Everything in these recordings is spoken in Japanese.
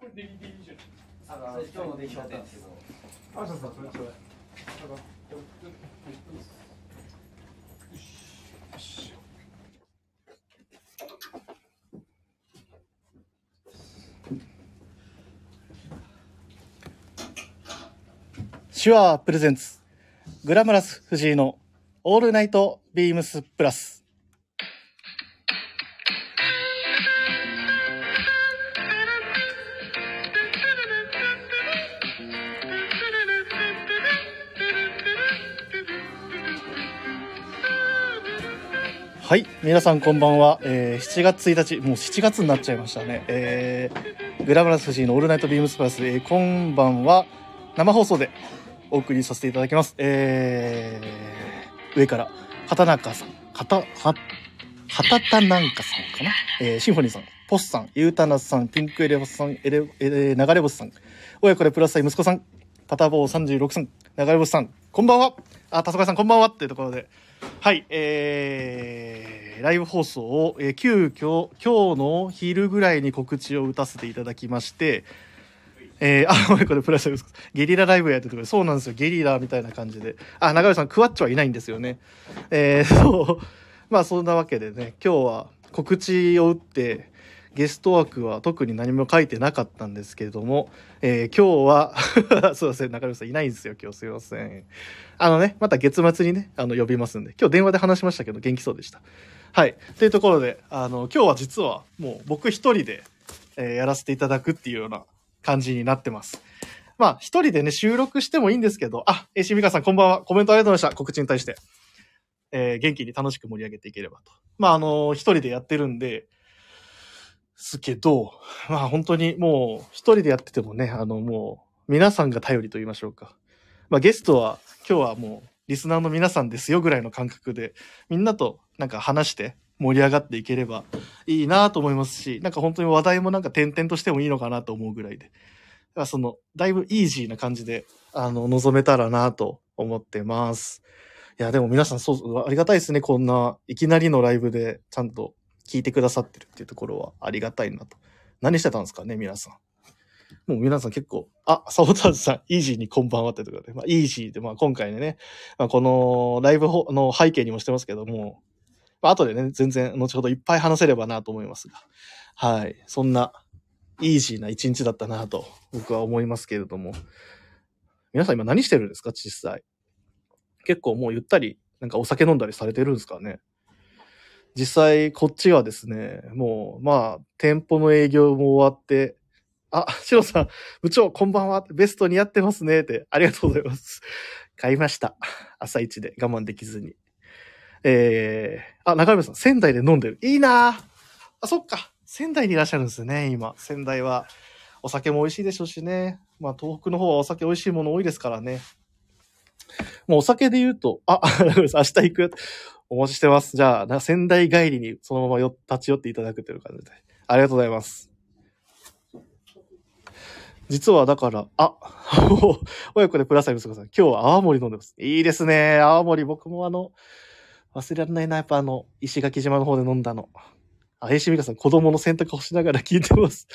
これデリデリじゃあの今日の出来だったんですけど。手話プレゼンツグラマラス藤井のオールナイトビームスプラスはい皆さんこんばんは、えー7月1日もう7月になっちゃいましたね、えーグラマラス藤井のオールナイトビームスプラス、えー今晩は。生放送でお送りさせていただきます。えー、上から、畑中さん、畑、は、畑田なんかさんかな？えー、シンフォニーさん、ポスさん、ユータナさん、ピンクエレボスさん、エレ、エレ、流れ星さん、親子でプラスサイ息子さん、パタボー36さん、流れ星さん、こんばんはあ、たそかさんこんばんはっていうところで、はい、えー、ライブ放送を、えー、急遽、今日の昼ぐらいに告知を打たせていただきまして、えー、あ、ごめんこれプラス。ゲリラライブやってるところで、そうなんですよ。ゲリラみたいな感じで。あ、長与さん、クワッチョはいないんですよね。えー、そう。まあ、そんなわけでね、今日は告知を打って、ゲスト枠は特に何も書いてなかったんですけれども、えー今日は、すいません、中野さんいないんですよ、今日すいません。あのね、また月末にね、あの、呼びますんで、今日電話で話しましたけど、元気そうでした。はい。というところで、あの、今日は実はもう僕一人で、えーやらせていただくっていうような感じになってます。まあ、一人でね、収録してもいいんですけど、あ、えー、しみかさんこんばんは。コメントありがとうございました。告知に対して。えー元気に楽しく盛り上げていければと。まあ、あの一人でやってるんで、すけど、まあ本当にもう一人でやっててもね、あのもう皆さんが頼りと言いましょうか。まあゲストは今日はもうリスナーの皆さんですよぐらいの感覚で、みんなとなんか話して盛り上がっていければいいなと思いますし、なんか本当に話題もなんか点々としてもいいのかなと思うぐらいで。だその、だいぶイージーな感じで、あの、望めたらなと思ってます。いや、でも皆さんそう、ありがたいですね。こんな、いきなりのライブでちゃんと聞いてくださってるっていうところはありがたいなと。何してたんですかね、皆さん。もう皆さん結構、あ、サボターズさん、イージーにこんばんはってところで、まあ、イージーで、まあ、今回ね、まあ、このライブの背景にもしてますけども、まあ、後でね、全然、後ほどいっぱい話せればなと思いますが、はい。そんな、イージーな一日だったなと、僕は思いますけれども、皆さん今何してるんですか、実際。結構もうゆったり、なんかお酒飲んだりされてるんですかね。実際、こっちはですね、もう、まあ、店舗の営業も終わって、あ、シロさん、部長、こんばんは。ベスト似合ってますね。って、ありがとうございます。買いました。朝一で我慢できずに。えー、あ、中山さん、仙台で飲んでる。いいなあ、そっか。仙台にいらっしゃるんですね、今。仙台は。お酒も美味しいでしょうしね。まあ、東北の方はお酒美味しいもの多いですからね。もうお酒で言うと、あ、明日行く。お待ちしてます。じゃあ、仙台帰りにそのままよ立ち寄っていただくという感じで。ありがとうございます。実はだから、あ、親子でプラスアイ息子さん、今日は泡盛飲んでます。いいですね。泡盛、僕もあの、忘れられないな、やっぱあの、石垣島の方で飲んだの。あ、えしみかさん、子供の選択をしながら聞いてます。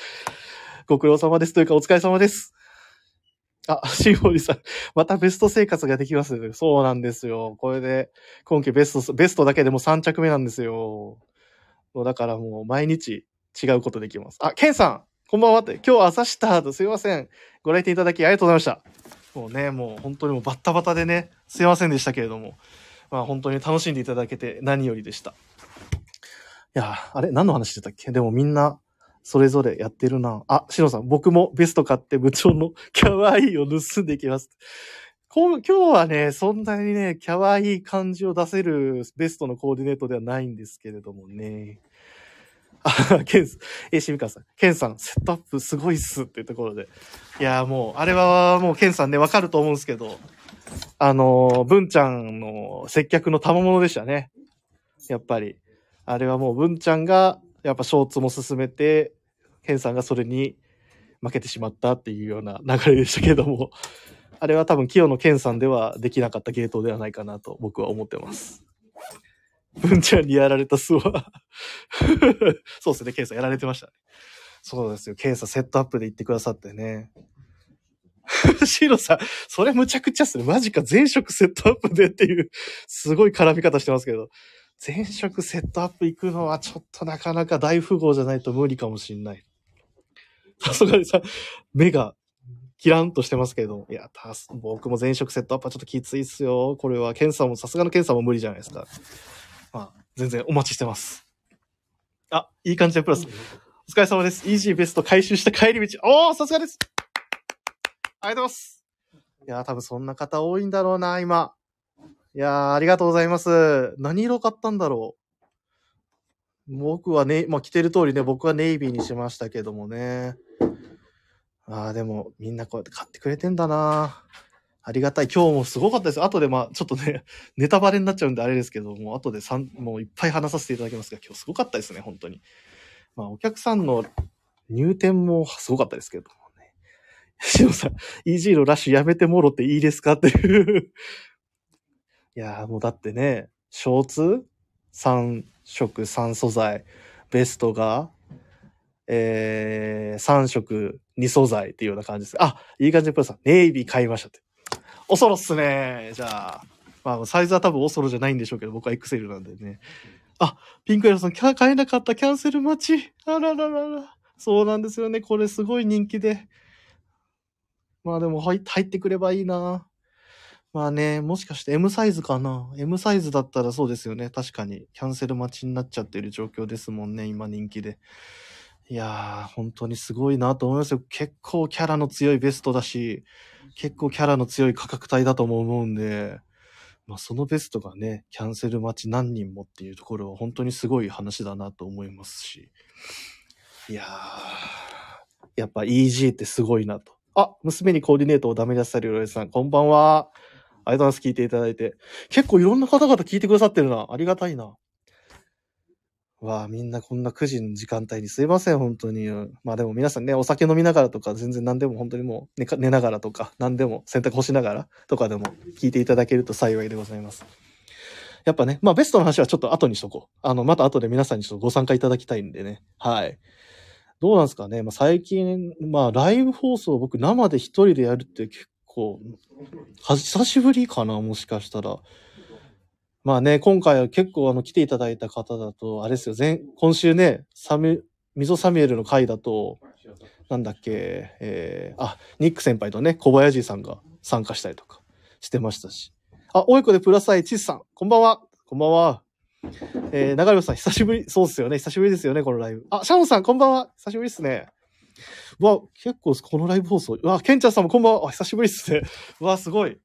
ご苦労様ですというか、お疲れ様です。あ、シンフォニーさん、またベスト生活ができます。そうなんですよ。これで、今季ベスト、ベストだけでも3着目なんですよ。だからもう毎日違うことできます。あ、ケンさん、こんばんはって。今日朝したとすいません。ご来店いただきありがとうございました。もうね、もう本当にもうバッタバタでね、すいませんでしたけれども、まあ本当に楽しんでいただけて何よりでした。いや、あれ何の話してたっけ？でもみんな、それぞれやってるな。あ、シノさん、僕もベスト買って部長の キャワイイを盗んでいきます。今日はね、そんなにね、キャワイイ感じを出せるベストのコーディネートではないんですけれどもね。あ、ケンス、え、しみかさん、ケンさん、セットアップすごいっすっていうところで。いや、もう、あれはもうケンさんね、わかると思うんですけど、あの、文ちゃんの接客の賜物でしたね。やっぱり。あれはもう文ちゃんが、やっぱショーツも進めて、ケンさんがそれに負けてしまったっていうような流れでしたけれども、あれは多分清野ケンさんではできなかったゲートではないかなと僕は思ってます。文ちゃんにやられた巣は そうですね、ケンさんやられてましたね。そうですよ。ケイさんセットアップで言ってくださってね。シロさん、それむちゃくちゃっすね。マジか、全色セットアップでっていう、すごい絡み方してますけど。全色セットアップ行くのはちょっとなかなか大富豪じゃないと無理かもしんない。さすがにさ、目がキランとしてますけど。いや、たす、僕も全色セットアップはちょっときついっすよ。これは、検査も、さすがの検査も無理じゃないですか。まあ、全然お待ちしてます。あ、いい感じでプラス。お疲れ様です。イージーベスト回収した帰り道。おー、さすがです。ありがとうございます。いやー、多分そんな方多いんだろうな、今。いやー、ありがとうございます。何色買ったんだろう。僕はね、まあ、着てる通りね、僕はネイビーにしましたけどもね。ああ、でも、みんなこうやって買ってくれてんだな。ありがたい。今日もすごかったです。後で、まあ、ちょっとね、ネタバレになっちゃうんであれですけども、後でさんもういっぱい話させていただきますが、今日すごかったですね、本当に。まあ、お客さんの入店もすごかったですけどもね。しのさん、EG のラッシュやめてもろっていいですかっていう。いやーもうだってね、ショーツ？3色3素材、ベストが、えー、3色2素材っていうような感じです。あ、いい感じでプラさん、ネイビー買いましたって。おそろっすね。じゃあ、まあ、サイズは多分おそろじゃないんでしょうけど、僕は XL なんでね。あ、ピンクエラさん、キャ買えなかったキャンセル待ち。あらららら。そうなんですよね。これすごい人気で。まあでも入入ってくればいいな。まあね、もしかして M サイズかな ?M サイズだったらそうですよね。確かに。キャンセル待ちになっちゃってる状況ですもんね。今人気で。いやー、本当にすごいなと思いますよ。結構キャラの強いベストだし、結構キャラの強い価格帯だとも思うんで、まあそのベストがね、キャンセル待ち何人もっていうところは本当にすごい話だなと思いますし。いやー、やっぱ EG ってすごいなと。あ、娘にコーディネートをダメ出しされるロエさん、こんばんは。ありがとうございます。聞いていただいて。結構いろんな方々聞いてくださってるな。ありがたいな。わあ、みんなこんな9時の時間帯にすいません、本当に。まあでも皆さんね、お酒飲みながらとか、全然何でも本当にもう寝ながらとか、何でも洗濯干しながらとかでも聞いていただけると幸いでございます。やっぱね、まあベストの話はちょっと後にしとこう。あの、また後で皆さんにちょっとご参加いただきたいんでね。はい。どうなんですかね。まあ最近、まあライブ放送僕生で一人でやるって結構、は久しぶりかな、もしかしたら。まあね、今回は結構あの来ていただいた方だと、あれですよ、前、今週ね、サミュ、ミゾサミュエルの回だと、なんだっけ、えー、あ、ニック先輩とね、小林さんが参加したりとかしてましたし。あ、おいこでプラスアイ、チスさん、こんばんは。こんばんは。えー、長山さん、久しぶり、そうですよね。久しぶりですよね、このライブ。あ、シャオンさん、こんばんは。久しぶりですね。わ、結構このライブ放送。うわ、ケンちゃんさんもこんばんは。久しぶりですね。うわ、すごい。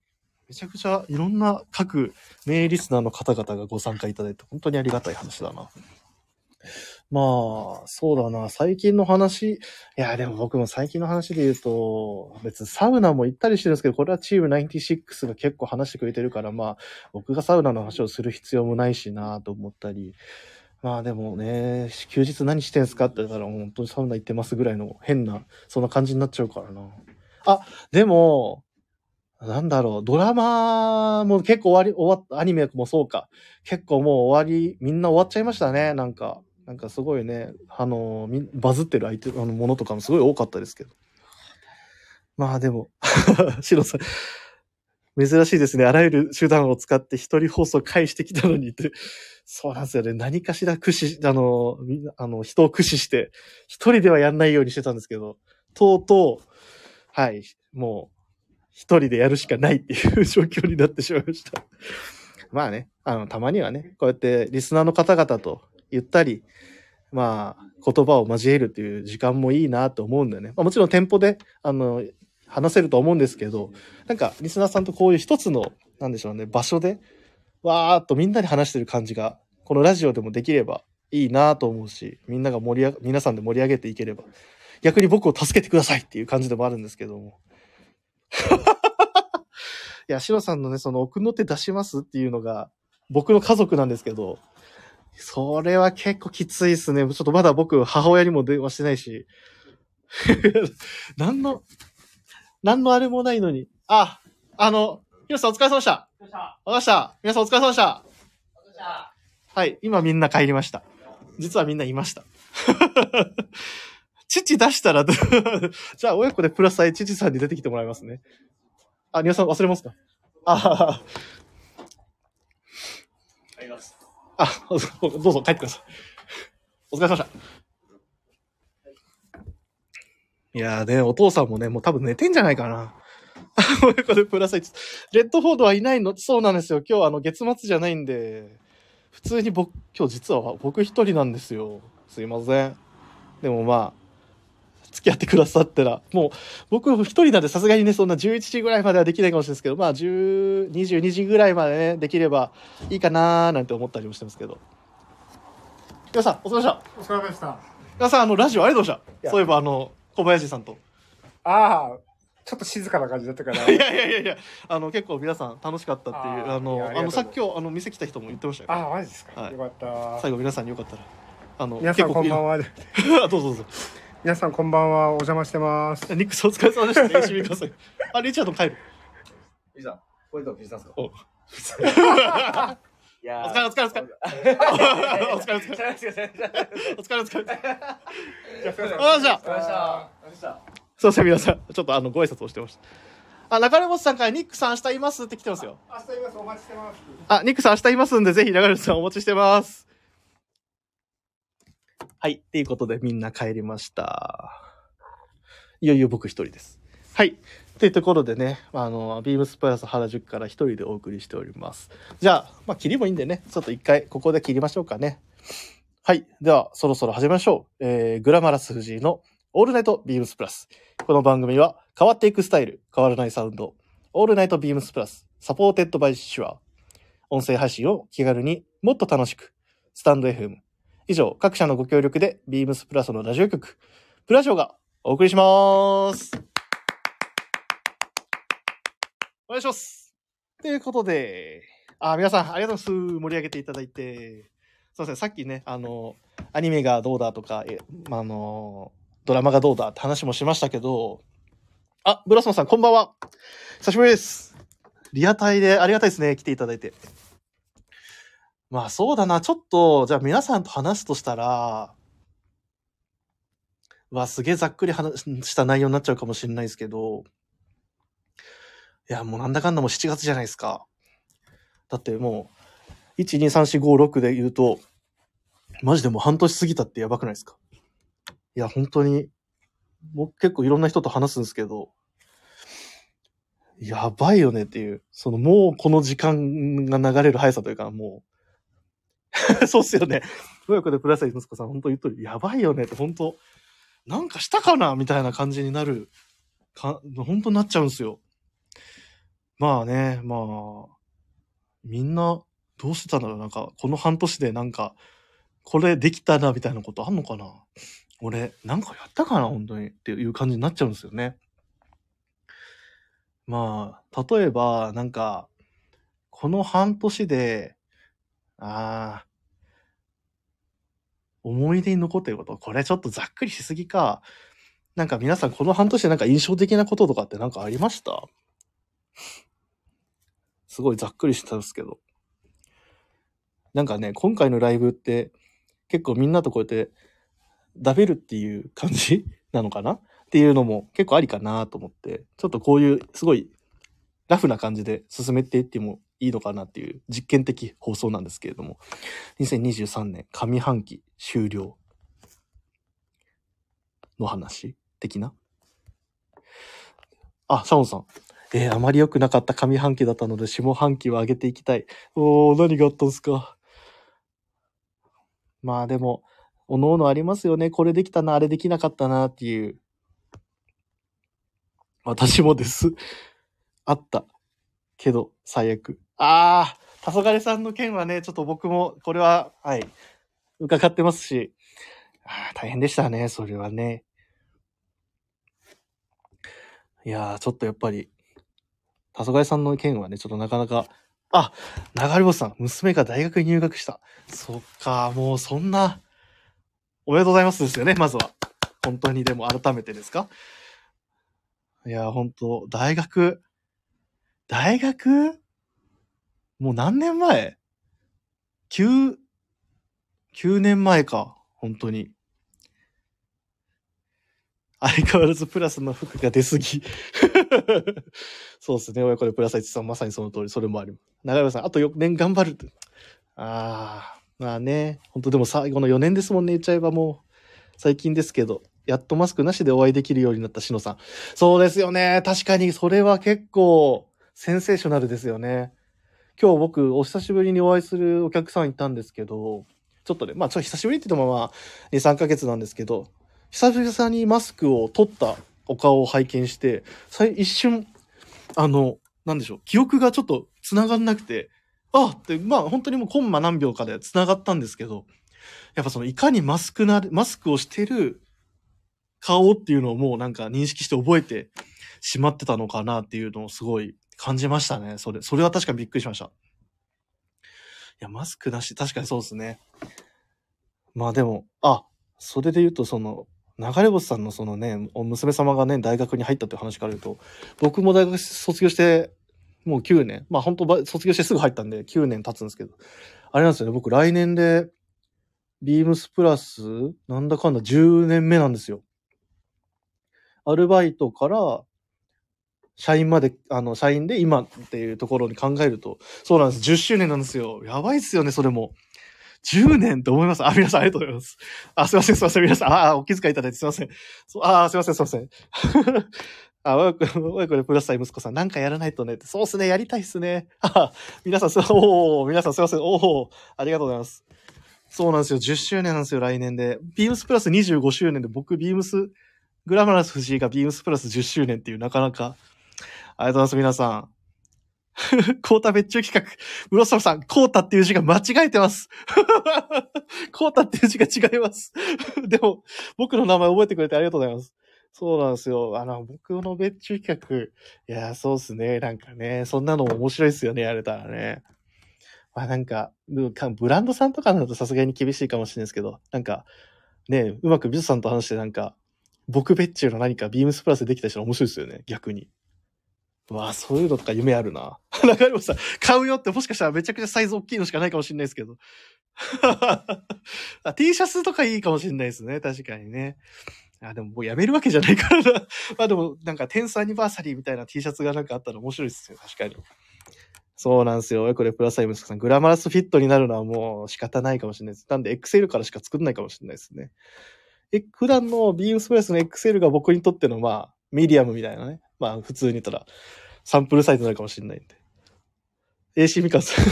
めちゃくちゃいろんな各名リスナーの方々がご参加いただいて、本当にありがたい話だな。まあ、そうだな。最近の話。いや、でも僕も最近の話で言うと、別にサウナも行ったりしてるんですけど、これはチーム96が結構話してくれてるから、まあ、僕がサウナの話をする必要もないしなと思ったり。まあでもね、休日何してんすかって言ったら本当にサウナ行ってますぐらいの変な、そんな感じになっちゃうからな。あ、でも、なんだろう、ドラマも結構終わり、終わった、アニメもそうか。結構もう終わり、みんな終わっちゃいましたね、なんか。なんかすごいね、あの、バズってる相手、あの、ものとかもすごい多かったですけど。まあでも、シロさん、珍しいですね。あらゆる手段を使って一人放送返してきたのにって。そうなんですよね。何かしら駆使、あの、あの、人を駆使して、一人ではやんないようにしてたんですけど、とうとう、はい、もう、一人でやるしかないっていう状況になってしまいました。まあね、あの、たまにはね、こうやってリスナーの方々とゆったり、まあ、言葉を交えるっていう時間もいいなと思うんだよね。まあ、もちろん店舗で、あの、話せると思うんですけど、なんか、リスナーさんとこういう一つの、なんでしょうね、場所で、わーっとみんなで話してる感じが、このラジオでもできればいいなと思うし、みんなが盛り上が、皆さんで盛り上げていければ、逆に僕を助けてくださいっていう感じでもあるんですけども。いや、シロさんのね、その奥の手出しますっていうのが、僕の家族なんですけど、それは結構きついですね。ちょっとまだ僕、母親にも電話してないし。何の、何のあれもないのに。あ、あの、ヒロさんお疲れ様でした。お疲れ様でした。皆さんお疲れ様でした。はい、今みんな帰りました。実はみんないました。父出したら、じゃあ親子でプラス愛父さんに出てきてもらいますね。あ、皆さん忘れますか？ああります。あ、あ、どうぞ帰ってください。お疲れ様でした。いやーね、お父さんもね、もう多分寝てんじゃないかな。親子でプラス愛レッドフォードはいないの？そうなんですよ。今日あの月末じゃないんで、普通に僕、今日実は僕一人なんですよ。すいません。でもまあ、付き合ってくださったら、もう僕一人なんでさすがにね、そんな11時ぐらいまではできないかもしれないですけど、まあ10、22時ぐらいまでね、できればいいかなーなんて思ったりもしてますけど。皆さん、お疲れ様でした。お疲れ様でした。皆さん、あの、ラジオありがとうございました。やそういえば、あの、小林さんと。ああ、ちょっと静かな感じだったから。いやいやいやいや、あの、結構皆さん楽しかったっていう、あの、いやあの、さっき今日、あの、店来た人も言ってましたよ。ああ、マジですか？はいよかった。最後皆さんによかったら。あの、皆さんこんばんは。は。どうぞどうぞ。皆さんこんばんは。お邪魔してます。ニックスお疲れ様でした。練習見ください。あ、リチャード帰る。いいじゃん。これとビジネスか？おいやお疲れお疲れお疲れれ。お疲れお疲れれ。お疲れ。お疲れお疲れ。じゃあ、すいません。あじゃあお疲れ様でした。お疲れ様でした。すいません、皆さん。ちょっとあの、ご挨拶をしてました。あ、中根本さんからニックさん明日いますって来てますよ。明日います。お待ちしてます。あ、ニックさん明日いますんで、ぜひ中根さんお待ちしてます。はい。っていうことでみんな帰りました。いよいよ僕一人です。はい。というところでね、あの、ビームスプラス原宿から一人でお送りしております。じゃあ、まあ、切りもいいんでね、ちょっと一回ここで切りましょうかね。はい。では、そろそろ始めましょう。えー、グラマラス藤井のオールナイトビームスプラス。この番組は変わっていくスタイル、変わらないサウンド。オールナイトビームスプラス、 supported by Shure。音声配信を気軽にもっと楽しく。 stand.fm。以上、各社のご協力で、ビームスプラスのラジオ局、プラジオがお送りします。お願いします。ということで、あ、皆さんありがとうございます。盛り上げていただいて。すいません、さっきね、あの、アニメがどうだとか、えまあの、ドラマがどうだって話もしましたけど、あ、ブラスモンさん、こんばんは。久しぶりです。リアタイでありがたいですね、来ていただいて。まあそうだな、ちょっと、じゃあ皆さんと話すとしたら、うわ、すげえざっくり話した内容になっちゃうかもしれないですけど、いや、もうなんだかんだもう7月じゃないですか。だってもう、1、2、3、4、5、6で言うと、マジでもう半年過ぎたってやばくないですかいや、本当に、僕結構いろんな人と話すんですけど、やばいよねっていう、そのもうこの時間が流れる速さというか、もう、そうっすよね。親子でプラス息子さん、本当言っとる。やばいよねって、本当なんかしたかなみたいな感じになる、か、本当なっちゃうんすよ。まあね、まあ、みんな、どうしてたんだろうなんか、この半年でなんか、これできたな、みたいなことあんのかな？俺、なんかやったかな？本当に。っていう感じになっちゃうんですよね。まあ、例えば、なんか、この半年で、ああ、思い出に残ってること、これちょっとざっくりしすぎか。なんか皆さんこの半年でなんか印象的なこととかってなんかありました？すごいざっくりしたんですけど。なんかね、今回のライブって結構みんなとこうやって食べるっていう感じ？なのかな？っていうのも結構ありかなと思って、ちょっとこういうすごいラフな感じで進めていってもいいのかなっていう実験的放送なんですけれども、2023年上半期終了の話的な？あ、シャオンさん。えあまり良くなかった上半期だったので下半期を上げていきたい。おー、何があったんすか？まあでも、おのおのありますよね。これできたな、あれできなかったなっていう。私もです。あった。けど、最悪。あー、黄昏さんの件はね、ちょっと僕も、これは、はい、伺ってますし、あ大変でしたね、それはね。いやー、ちょっとやっぱり、黄昏さんの件はね、ちょっとなかなか、あ、流れ星さん、娘が大学に入学した。そっか、もうそんな、おめでとうございますですよね、まずは。本当にでも改めてですか？いや、本当大学、大学？もう何年前 ?9、9年前か、本当に。相変わらずプラスの服が出すぎ。そうですね。親子でプラス1さん、まさにその通り、それもあります。長山さん、あと4年頑張る。ああ、まあね。本当でも最後の4年ですもんね、言っちゃえばもう、最近ですけど、やっとマスクなしでお会いできるようになったしのさん。そうですよね。確かに、それは結構、センセーショナルですよね。今日僕、お久しぶりにお会いするお客さんいたんですけど、ちょっとね、まあ、ちょっと久しぶりって言ってもまあ、2、3ヶ月なんですけど、久々にマスクを取ったお顔を拝見して、さ一瞬、あの、なんでしょう、記憶がちょっと繋がんなくて、あって、まあ本当にもうコンマ何秒かで繋がったんですけど、やっぱそのいかにマスクな、マスクをしてる顔っていうのをもうなんか認識して覚えてしまってたのかなっていうのをすごい感じましたね。それ、それは確かびっくりしました。いや、マスクなし、確かにそうですね。まあでも、あ、それで言うとその、流れ星さんのそのね、娘様がね、大学に入ったっていう話から言うと、僕も大学卒業して、もう9年、まあ本当卒業してすぐ入ったんで9年経つんですけど、あれなんですよね、僕来年で、ビームスプラス、なんだかんだ10年目なんですよ。アルバイトから、社員まで、あの、社員で今っていうところに考えると、そうなんです。10周年なんですよ。やばいっすよね、それも。10年って思います。あ、皆さんありがとうございます。あ、すいません、すいません、皆さん。あ、お気遣いいただいてすいません。あ、すいません、すいません。あ、親子、親子でプラスさん息子さん、なんかやらないとね。そうっすね、やりたいっすね。あ、皆さん、すおー、皆さんすいません。おー、ありがとうございます。そうなんですよ。10周年なんですよ、来年で。ビームスプラス25周年で、僕、ビームス、グラマラス藤井がビームスプラス10周年っていう、なかなか、ありがとうございます、皆さん。コータ別注企画。ムロストさん、コータっていう字が間違えてます。コータっていう字が違います。でも、僕の名前覚えてくれてありがとうございます。そうなんですよ。あの、僕の別注企画。いや、そうっすね。なんかね、そんなのも面白いっすよね、やれたらね。まあなんか、ブランドさんとかだとさすがに厳しいかもしれないですけど、なんか、ね、うまくビズさんと話してなんか、僕別注の何かビームスプラスできたりしたら面白いですよね、逆に。うわあ、そういうのとか夢あるな。中山さん、買うよってもしかしたらめちゃくちゃサイズ大きいのしかないかもしれないですけど。あ T シャツとかいいかもしれないですね。確かにね。あ、でももうやめるわけじゃないからな。まあでも、なんか、テンスアニバーサリーみたいな T シャツがなんかあったら面白いですよ。確かに。そうなんですよ。これ、プラスアイムスさん。グラマラスフィットになるのはもう仕方ないかもしれないです。なんで、XL からしか作んないかもしれないですね。え、普段のビームスプラスの XL が僕にとっての、まあ、ミディアムみたいなね。まあ、普通に言ったら、サンプルサイズになるかもしれないんで。AC ミカンさん。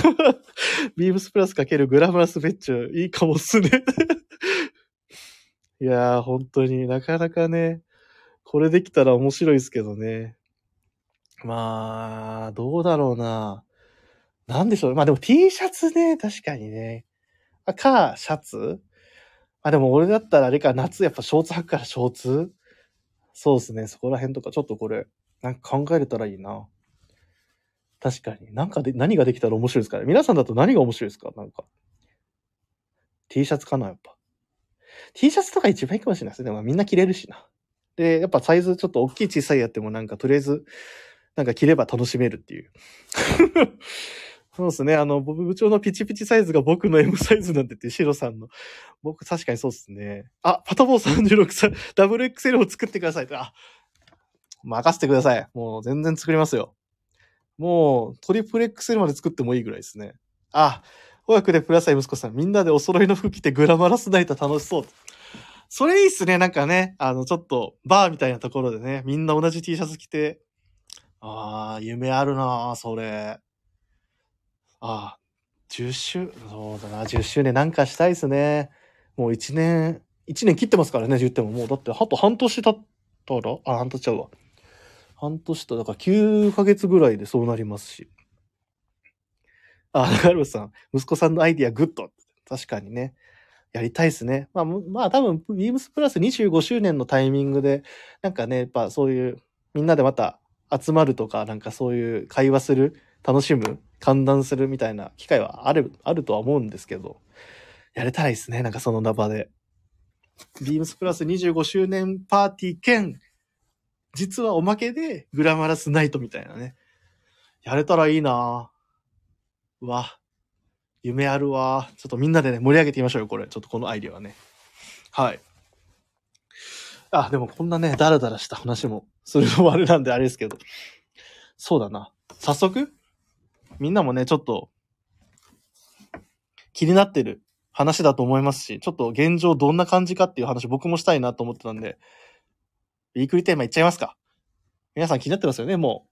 ビームスプラスかけるグラマラスベッチュ、いいかもっすね。いやー、本当になかなかね、これできたら面白いですけどね。まあ、どうだろうな。なんでしょう。まあでも T シャツね、確かにね。あか、シャツ？あ、でも俺だったらあれか、夏やっぱショーツ履くからショーツ？そうですね。そこら辺とかちょっとこれ、なんか考えれたらいいな。確かに。なんかで、何ができたら面白いですかね。皆さんだと何が面白いですか？なんか。T シャツかなやっぱ。T シャツとか一番いいかもしれないですね。でもみんな着れるしな。で、やっぱサイズちょっと大きい小さいやってもなんかとりあえず、なんか着れば楽しめるっていう。そうですね。あの、僕部長のピチピチサイズが僕の M サイズなんてって、シロさんの。僕確かにそうですね。あ、パタボー36さん、ダブル XL を作ってくださいって。あ、任せてください。もう全然作りますよ。もう、トリプル XL まで作ってもいいぐらいですね。あ、親子でプラスアイ息子さん、みんなでお揃いの服着てグラマラスナイト楽しそう。それいいっすね。なんかね、あの、ちょっと、バーみたいなところでね、みんな同じ T シャツ着て、ああ、夢あるなそれ。ああ、10周、そうだな、10周年なんかしたいっすね。もう1年、1年切ってますからね、言っても。もう、だって、あと半年経ったら、あ、半年ちゃうわ。半年と、だから9ヶ月ぐらいでそうなりますし。あ、中ルさん、息子さんのアイディアグッド。確かにね。やりたいですね。まあ、まあ多分、ビームスプラス25周年のタイミングで、なんかね、やっぱそういう、みんなでまた集まるとか、なんかそういう会話する、楽しむ、歓談するみたいな機会はある、あるとは思うんですけど、やれたらいいですね。なんかその名場で。ビームスプラス25周年パーティー兼、実はおまけでグラマラスナイトみたいなね。やれたらいいなぁうわ。夢あるわ。ちょっとみんなでね、盛り上げてみましょうよ、これ。ちょっとこのアイディアはね。はい。あ、でもこんなね、ダラダラした話もするのもあれなんであれですけど。そうだな。早速みんなもね、ちょっと、気になってる話だと思いますし、ちょっと現状どんな感じかっていう話僕もしたいなと思ってたんで、ウィークリーテーマいっちゃいますか。皆さん気になってますよね、も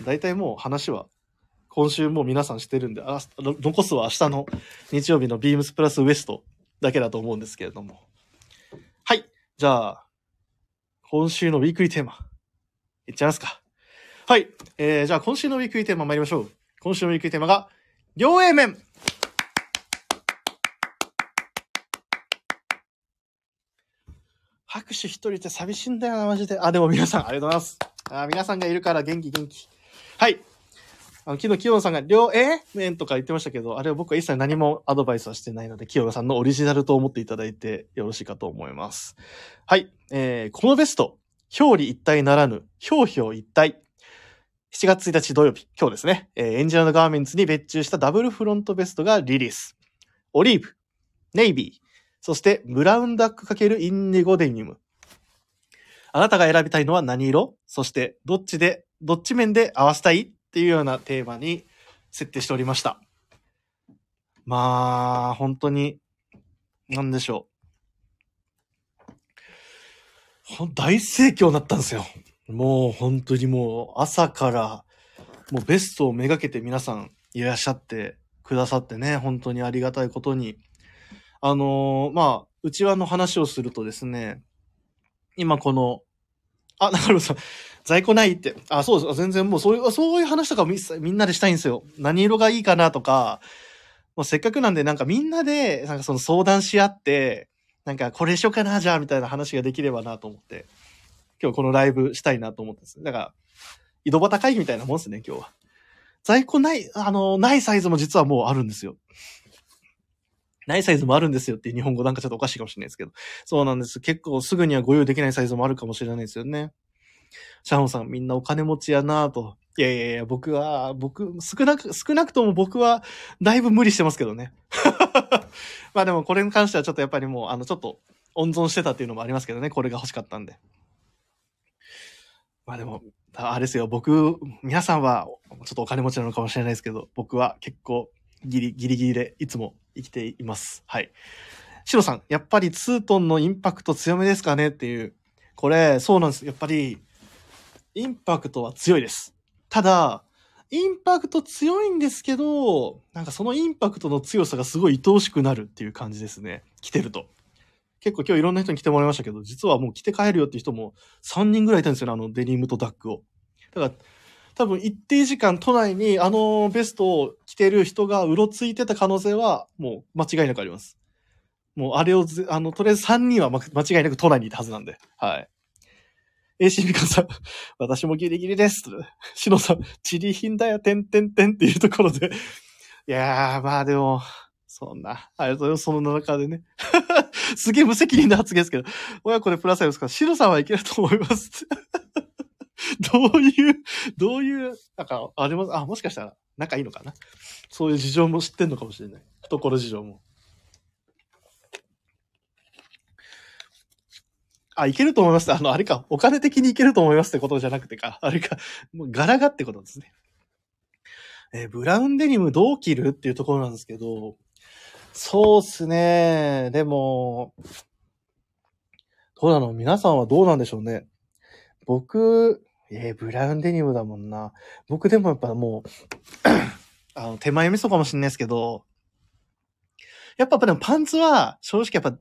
う。大体もう話は、今週もう皆さんしてるんで、あ残すは明日の日曜日のビームスプラスウエストだけだと思うんですけれども。はい。じゃあ、今週のウィークリーテーマ、いっちゃいますか。はい。えー、じゃあ今週のウィークリーテーマ参りましょう。今週のウィークリーテーマが、両 A 面拍手一人って寂しいんだよな、マジで。あ、でも皆さん、ありがとうございます。あ皆さんがいるから元気元気。はい。あの、昨日、清野さんが、両 A 面とか言ってましたけど、あれは僕は一切何もアドバイスはしてないので、清野さんのオリジナルと思っていただいてよろしいかと思います。はい。えー、このベスト、表裏一体ならぬ、表表一体。7月1日土曜日、今日ですね、えーエンジニアのガーメンツに別注したダブルフロントベストがリリース。オリーブ、ネイビー、そしてブラウンダック×インディゴデニム。あなたが選びたいのは何色？そしてどっちで、どっち面で合わせたい？っていうようなテーマに設定しておりました。まあ、本当に、なんでしょう。大盛況になったんですよ。もう本当にもう朝からもうベストをめがけて皆さんいらっしゃってくださってね、本当にありがたいことに。あのーまあ、うちわの話をするとですね、今この、あ、中野さん、在庫ないって。あ、そうです。全然もうそういう、そういう話とかみみんなでしたいんですよ。何色がいいかなとか、もうせっかくなんでなんかみんなで、なんかその相談し合って、なんかこれしようかな、じゃあ、みたいな話ができればなと思って、今日このライブしたいなと思ってです。だから、井戸端会議みたいなもんですね、今日は。在庫ない、あの、ないサイズも実はもうあるんですよ。ないサイズもあるんですよっていう日本語なんかちょっとおかしいかもしれないですけど。そうなんです。結構すぐにはご用意できないサイズもあるかもしれないですよね。シャホンさん、みんなお金持ちやなぁと。いやいやいや、僕は、僕、少なく、少なくとも僕は、だいぶ無理してますけどね。まあでも、これに関してはちょっとやっぱりもう、あの、ちょっと、温存してたっていうのもありますけどね。これが欲しかったんで。まあでも、ああれですよ。僕、皆さんは、ちょっとお金持ちなのかもしれないですけど、僕は結構、ギリ、ギリギリでいつも生きています。はい。シロさん、やっぱりツートンのインパクト強めですかねっていう。これ、そうなんです。やっぱり、インパクトは強いです。ただ、インパクト強いんですけど、なんかそのインパクトの強さがすごい愛おしくなるっていう感じですね。来てると。結構今日いろんな人に来てもらいましたけど、実はもう着て帰るよっていう人も3人ぐらいいたんですよね、あのデニムとダックを。だから、多分一定時間都内にあのベストを着てる人がうろついてた可能性はもう間違いなくあります。もうあれをぜ、あの、とりあえず3人は間違いなく都内にいたはずなんで。はい。AC ミカさん、私もギリギリです。シノさん、チリ品だよ、てんてんてんっていうところで。いやー、まあでも、そんな、ありがとうございます。その中でね。すげえ無責任な発言ですけど、親子でプラスアルですから、シノさんはいけると思います。どういう、どういう、なんか、あれも、あ、もしかしたら仲いいのかな？そういう事情も知ってんのかもしれない。懐事情も。あ、いけると思います。あの、あれか、お金的にいけると思いますってことじゃなくてか、あれか、もう柄がってことですね。えーブラウンデニムどう着るっていうところなんですけど、そうっすね。でも、どうなの？皆さんはどうなんでしょうね。僕、えーブラウンデニムだもんな。僕でもやっぱもう、あの、手前味噌かもしれないですけど、やっぱでもパンツは正直やっぱ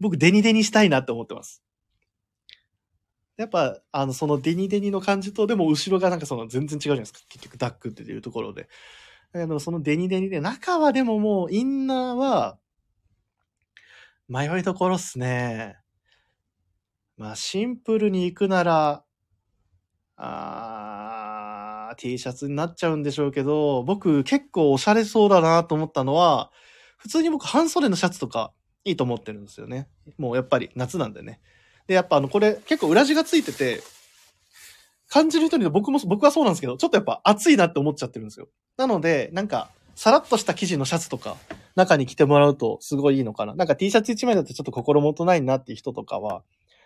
僕デニデニしたいなって思ってます。やっぱ、あの、そのデニデニの感じと、でも後ろがなんかその全然違うじゃないですか。結局ダックっていうところで。だけどそのデニデニで、中はでももうインナーは、迷いどころっすね。まあ、シンプルに行くなら、あー T シャツになっちゃうんでしょうけど、僕結構おしゃれそうだなと思ったのは、普通に僕半袖のシャツとかいいと思ってるんですよね。もうやっぱり夏なんでね。で、やっぱあの、これ結構裏地がついてて、感じる人に僕も、僕はそうなんですけど、ちょっとやっぱ暑いなって思っちゃってるんですよ。なので、なんか、さらっとした生地のシャツとか、中に着てもらうとすごいいいのかな。なんか T シャツ1枚だとちょっと心もとないなっていう人とかは、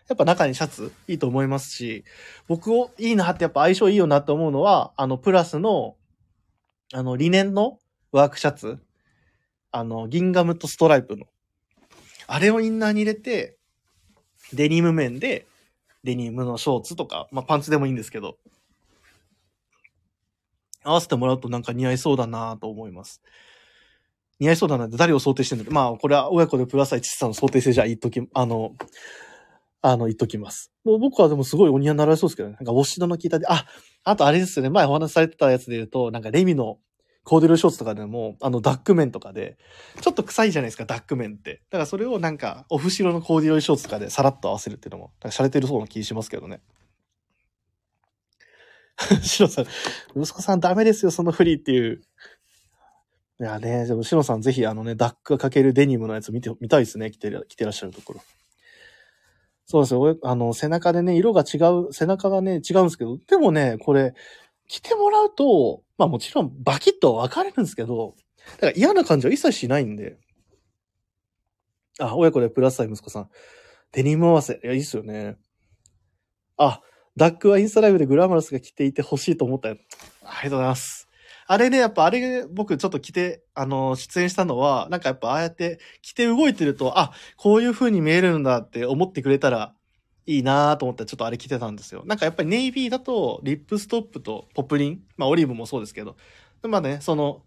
やっぱ中にシャツいいと思いますし、僕をいいなってやっぱ相性いいよなって思うのは、あの、プラスの、あの、リネンのワークシャツ。あの、ギンガムとストライプの。あれをインナーに入れて、デニム面で、デニムのショーツとか、まあ、パンツでもいいんですけど、合わせてもらうとなんか似合いそうだなと思います。似合いそうだなって誰を想定してるんだまあ、これは親子でプラス1さんの想定性じゃ言っとき、あの、あの、言っときます。もう僕はでもすごいお似合いになられそうですけどね。なんか、ウォッシュドの効いたで、あ、あとあれですよね。前お話しされてたやつで言うと、なんかレミのコーデュロイショーツとかでも、あの、ダック面とかで、ちょっと臭いじゃないですか、ダック面って。だからそれをなんか、オフ白のコーデュロイショーツとかでさらっと合わせるっていうのも、なんか洒落てるそうな気しますけどね。シロさん、息子さんダメですよ、そのフリーっていう。いやね、でもシロさんぜひあのね、ダックがかけるデニムのやつ見て、見たいですね、着て、着てらっしゃるところ。そうですよ。あの、背中でね、色が違う、背中がね、違うんですけど、でもね、これ、着てもらうと、まあもちろんバキッと分かれるんですけど、だから嫌な感じは一切しないんで。あ、親子でプラスサイ息子さん。デニム合わせ。いや、いいっすよね。あ、ダックはインスタライブでグラマラスが着ていて欲しいと思ったよ。ありがとうございます。あれね、やっぱあれ、僕ちょっと着て、あの、出演したのは、なんかやっぱああやって着て動いてると、あ、こういう風に見えるんだって思ってくれたらいいなと思ってちょっとあれ着てたんですよ。なんかやっぱりネイビーだと、リップストップとポプリン、まあオリーブもそうですけど、まあね、その、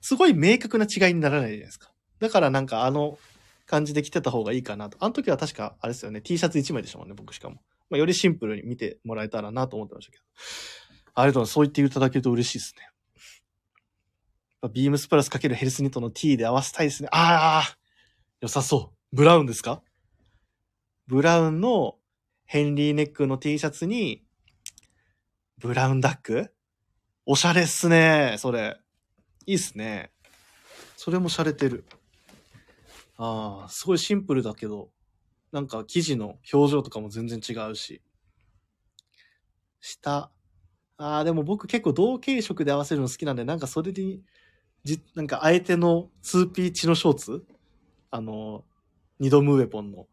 すごい明確な違いにならないじゃないですか。だからなんかあの感じで着てた方がいいかなと。あの時は確か、あれですよね、T シャツ1枚でしたもんね、僕しかも。まあ、よりシンプルに見てもらえたらなと思ってましたけど。ありがとうございます。そう言っていただけると嬉しいですね。ビームスプラスかけるヘルスニットの T で合わせたいですね。ああ良さそう。ブラウンですか？ブラウンのヘンリーネックの T シャツに、ブラウンダック？おしゃれっすね。それ。いいっすね。それも洒落てる。ああ、すごいシンプルだけど、なんか生地の表情とかも全然違うし。下。ああ、でも僕結構同系色で合わせるの好きなんで、なんかそれに、じ、なんか相手の 2P チのショーツ？あの、二度ムウェポンの。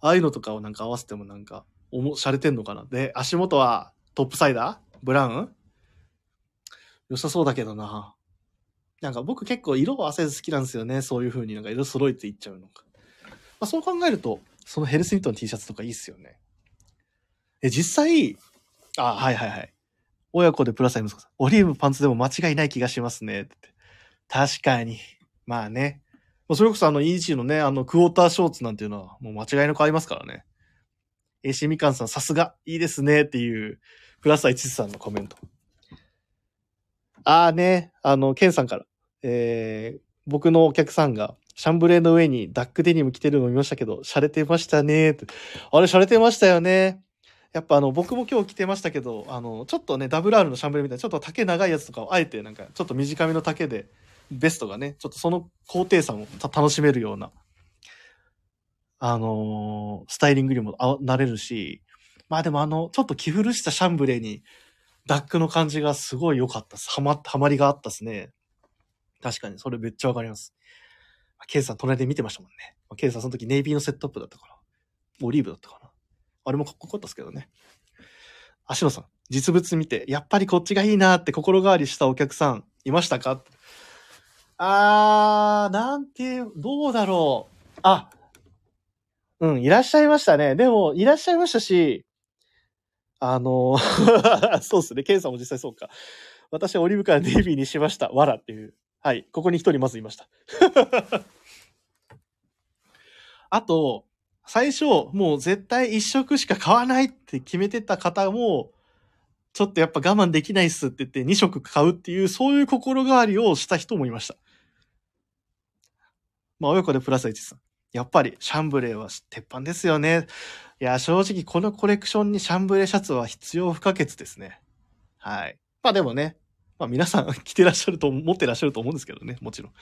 ああいうのとかをなんか合わせてもなんか、おも、洒落てんのかな？で、足元はトップサイダー？ブラウン？良さそうだけどな。なんか僕結構色を合わせず好きなんですよね。そういう風になんか色揃えていっちゃうのか。まあそう考えると、そのヘルスニットの T シャツとかいいっすよね。え、実際、あ、はいはいはい。親子でプラスアイ息子さん。オリーブパンツでも間違いない気がしますね。って確かに。まあね。それこそあの EG のね、あのクォーターショーツなんていうのはもう間違いなくありますからね。AC みかんさんさすがいいですねっていうプラスアイチさんのコメント。ああね、あの、ケンさんから。えー、僕のお客さんがシャンブレーの上にダックデニム着てるの見ましたけど、洒落てましたねって。あれ洒落てましたよね。やっぱあの、僕も今日着てましたけど、あの、ちょっとね、WR のシャンブレーみたいな、ちょっと丈長いやつとかをあえてなんか、ちょっと短めの丈で、ベストがね、ちょっとその高低差も楽しめるような、あのースタイリングにもなれるし、まあでもあの、ちょっと着古したシャンブレーに、ダックの感じがすごい良かったです。はま、はまりがあったですね。確かに、それめっちゃわかります。ケイさん隣で見てましたもんね。ケイさんその時ネイビーのセットアップだったから。オリーブだったかな。あれもかっこよかったですけどね。足野さん、実物見て、やっぱりこっちがいいなって心変わりしたお客さんいましたか？あー、なんて、どうだろう。あ、うん、いらっしゃいましたね。でも、いらっしゃいましたし、あの、そうですね。ケンさんも実際そうか。私はオリーブからネイビーにしました。わらっていう。はい。ここに一人まずいました。あと、最初、もう絶対一色しか買わないって決めてた方も、ちょっとやっぱ我慢できないっすって言って2色買うっていう、そういう心変わりをした人もいました。まあ、親子でプラス1さん。やっぱりシャンブレーは鉄板ですよね。いや、正直このコレクションにシャンブレーシャツは必要不可欠ですね。はい。まあでもね、まあ皆さん着てらっしゃると、持ってらっしゃると思うんですけどね、もちろん。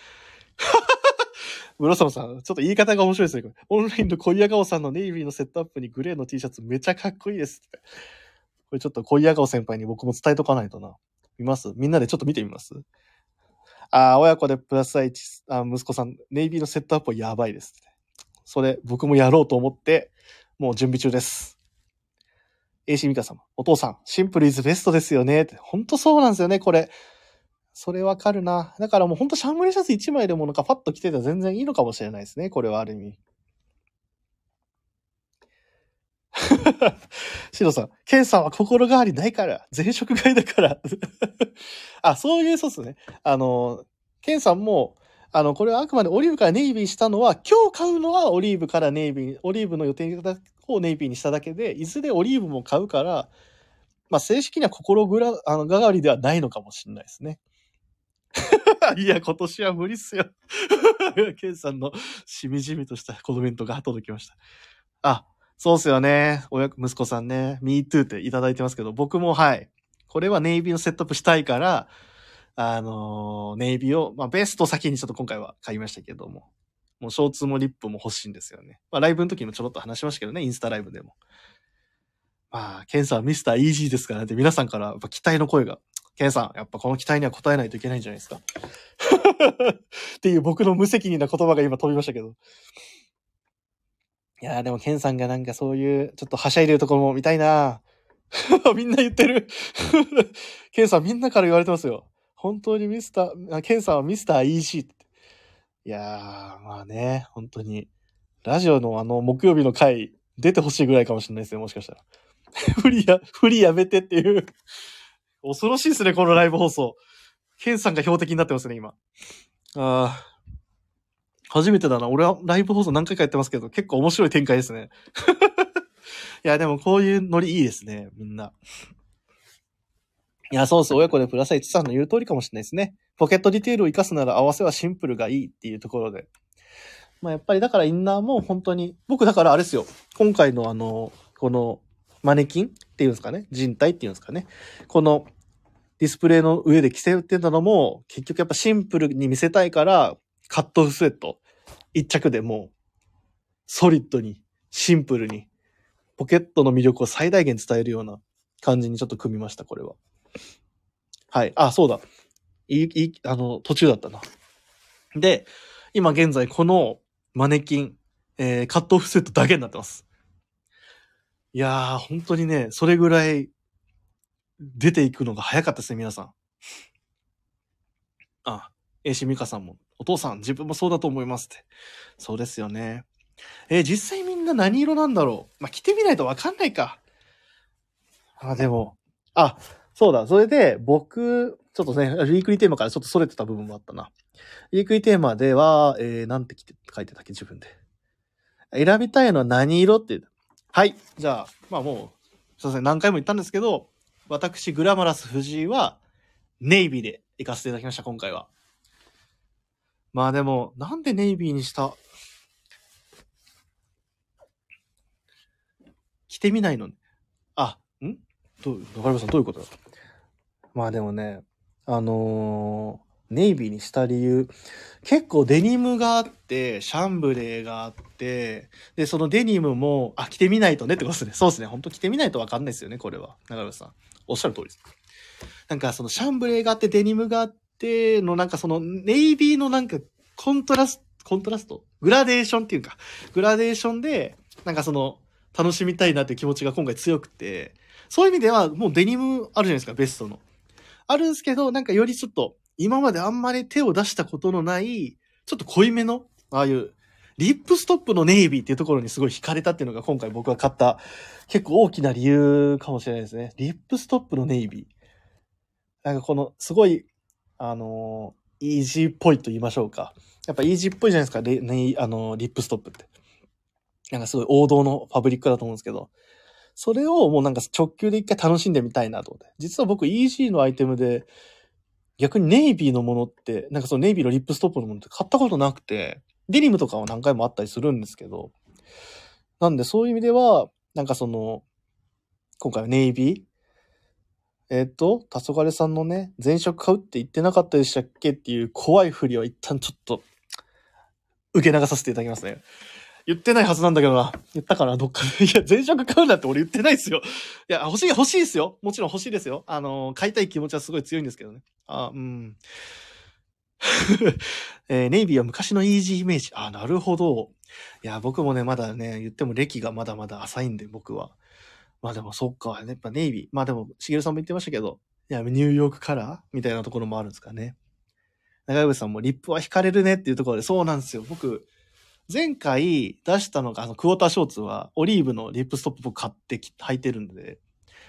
ブロサムさん、ちょっと言い方が面白いですね。オンラインの小屋顔さんのネイビーのセットアップにグレーの T シャツめちゃかっこいいですって。これちょっと小屋顔先輩に僕も伝えとかないとな。見ます？みんなでちょっと見てみます？あ親子でプラス愛知、あ息子さん、ネイビーのセットアップはやばいです。それ、僕もやろうと思って、もう準備中です。AC ミカ様、お父さん、シンプルイズベストですよね。って本当そうなんですよね、これ。それわかるな。だからもうほんとシャンブリシャツ1枚でもなんかパッと着てたら全然いいのかもしれないですね。これはある意味。シロさん、ケンさんは心変わりないから、前職買いだから。あ、そういう、そうっすね。あの、ケンさんも、あの、これはあくまでオリーブからネイビーしたのは、今日買うのはオリーブからネイビー、オリーブの予定をネイビーにしただけで、いずれオリーブも買うから、まあ、正式には心ぐら、あの、がわりではないのかもしれないですね。いや、今年は無理っすよ。ケンさんのしみじみとしたコメントが届きました。あ、そうっすよね。親、息子さんね。me too っていただいてますけど、僕もはい。これはネイビーのセットアップしたいから、あのーネイビーを、まあ、ベスト先にちょっと今回は買いましたけども。もう、ショーツもリップも欲しいんですよね。まあ、ライブの時もちょろっと話しましたけどね、インスタライブでも。まあ、ケンさんはミスターイージーですからねって皆さんからやっぱ期待の声が。ケンさん、やっぱこの期待には応えないといけないんじゃないですか。っていう僕の無責任な言葉が今飛びましたけど。いやーでもケンさんがなんかそういう、ちょっとはしゃいでるところも見たいな みんな言ってる。ケンさんみんなから言われてますよ。本当にミスター、ケンさんはミスター EC って。いやー、まあね、本当に。ラジオのあの木曜日の回、出てほしいぐらいかもしれないですね、もしかしたら。フリや、フリやめてっていう。恐ろしいですね、このライブ放送。ケンさんが標的になってますね、今。ああ。初めてだな。俺はライブ放送何回かやってますけど、結構面白い展開ですね。いや、でもこういうノリいいですね、みんな。いや、そうそう、親子でプラス1さんの言う通りかもしれないですね。ポケットディテールを活かすなら合わせはシンプルがいいっていうところで。まあやっぱりだからインナーも本当に、僕だからあれですよ。今回のあの、このマネキンっていうんですかね？人体っていうんですかね？このディスプレイの上で着せてたのも、結局やっぱシンプルに見せたいから、カットオフスウェット。一着でもう、ソリッドに、シンプルに、ポケットの魅力を最大限伝えるような感じにちょっと組みました、これは。はい。あ、そうだ。いい、いい、あの、途中だったな。で、今現在このマネキン、えー、カットオフスウェットだけになってます。いやー、本当にね、それぐらい出ていくのが早かったですね、皆さん。あ、えしみかさんも、お父さん、自分もそうだと思いますって。そうですよね。えー実際みんな何色なんだろうまあ、着てみないとわかんないか。あ、でも、あ、そうだ。それで、僕、ちょっとね、ウィークリーテーマからちょっと逸れてた部分もあったな。ウィークリーテーマでは、えー、なんて着て書いてたっけ、自分で。選びたいのは何色って。はい。じゃあ、まあもう、すいません、何回も言ったんですけど、私、グラマラス藤井は、ネイビーで行かせていただきました、今回は。まあでも、なんでネイビーにした？着てみないのあ、ん？どう、中山さんどういうこと？だまあでもね、あのーネイビーにした理由、結構デニムがあって、シャンブレーがあって、で、そのデニムも、あ、着てみないとねってことですね。そうですね。本当着てみないとわかんないですよね、これは。中山さん。おっしゃる通りです。なんかそのシャンブレーがあって、デニムがあって、のなんかそのネイビーのなんかコントラスト、コントラスト？グラデーションっていうか、グラデーションで、なんかその、楽しみたいなっていう気持ちが今回強くて、そういう意味ではもうデニムあるじゃないですか、ベストの。あるんですけど、なんかよりちょっと、今まであんまり手を出したことのない、ちょっと濃いめの、ああいう、リップストップのネイビーっていうところにすごい惹かれたっていうのが今回僕が買った結構大きな理由かもしれないですね。リップストップのネイビー。なんかこの、すごい、あの EG っぽいと言いましょうか。やっぱ EG っぽいじゃないですか、レネイあのリップストップって。なんかすごい王道のファブリックだと思うんですけど、それをもうなんか直球で一回楽しんでみたいなと思って。実は僕 EG のアイテムで、逆にネイビーのものって、なんかそのネイビーのリップストップのものって買ったことなくて、デニムとかは何回もあったりするんですけど、なんでそういう意味では、なんかその、今回はネイビーえっ、と、黄昏さんのね、前職買うって言ってなかったでしたっけっていう怖いふりを一旦ちょっと、受け流させていただきますね。言ってないはずなんだけどな。言ったかなどっかで。いや、前職買うなって俺言ってないですよ。いや、欲しい、欲しいですよ。もちろん欲しいですよ。あの、買いたい気持ちはすごい強いんですけどね。あ、うん。えーネイビーは昔のイージーイメージ。あ、なるほど。いや、僕もね、まだね、言っても歴がまだまだ浅いんで、僕は。まあでも、そっか。やっぱネイビー。まあでも、しげるさんも言ってましたけど、いや、ニューヨークカラーみたいなところもあるんですかね。長渕さんもリップは惹かれるねっていうところで、そうなんですよ。僕、前回出したのが、あの、クォーターショーツは、オリーブのリップストップ僕買ってき、履いてるんで、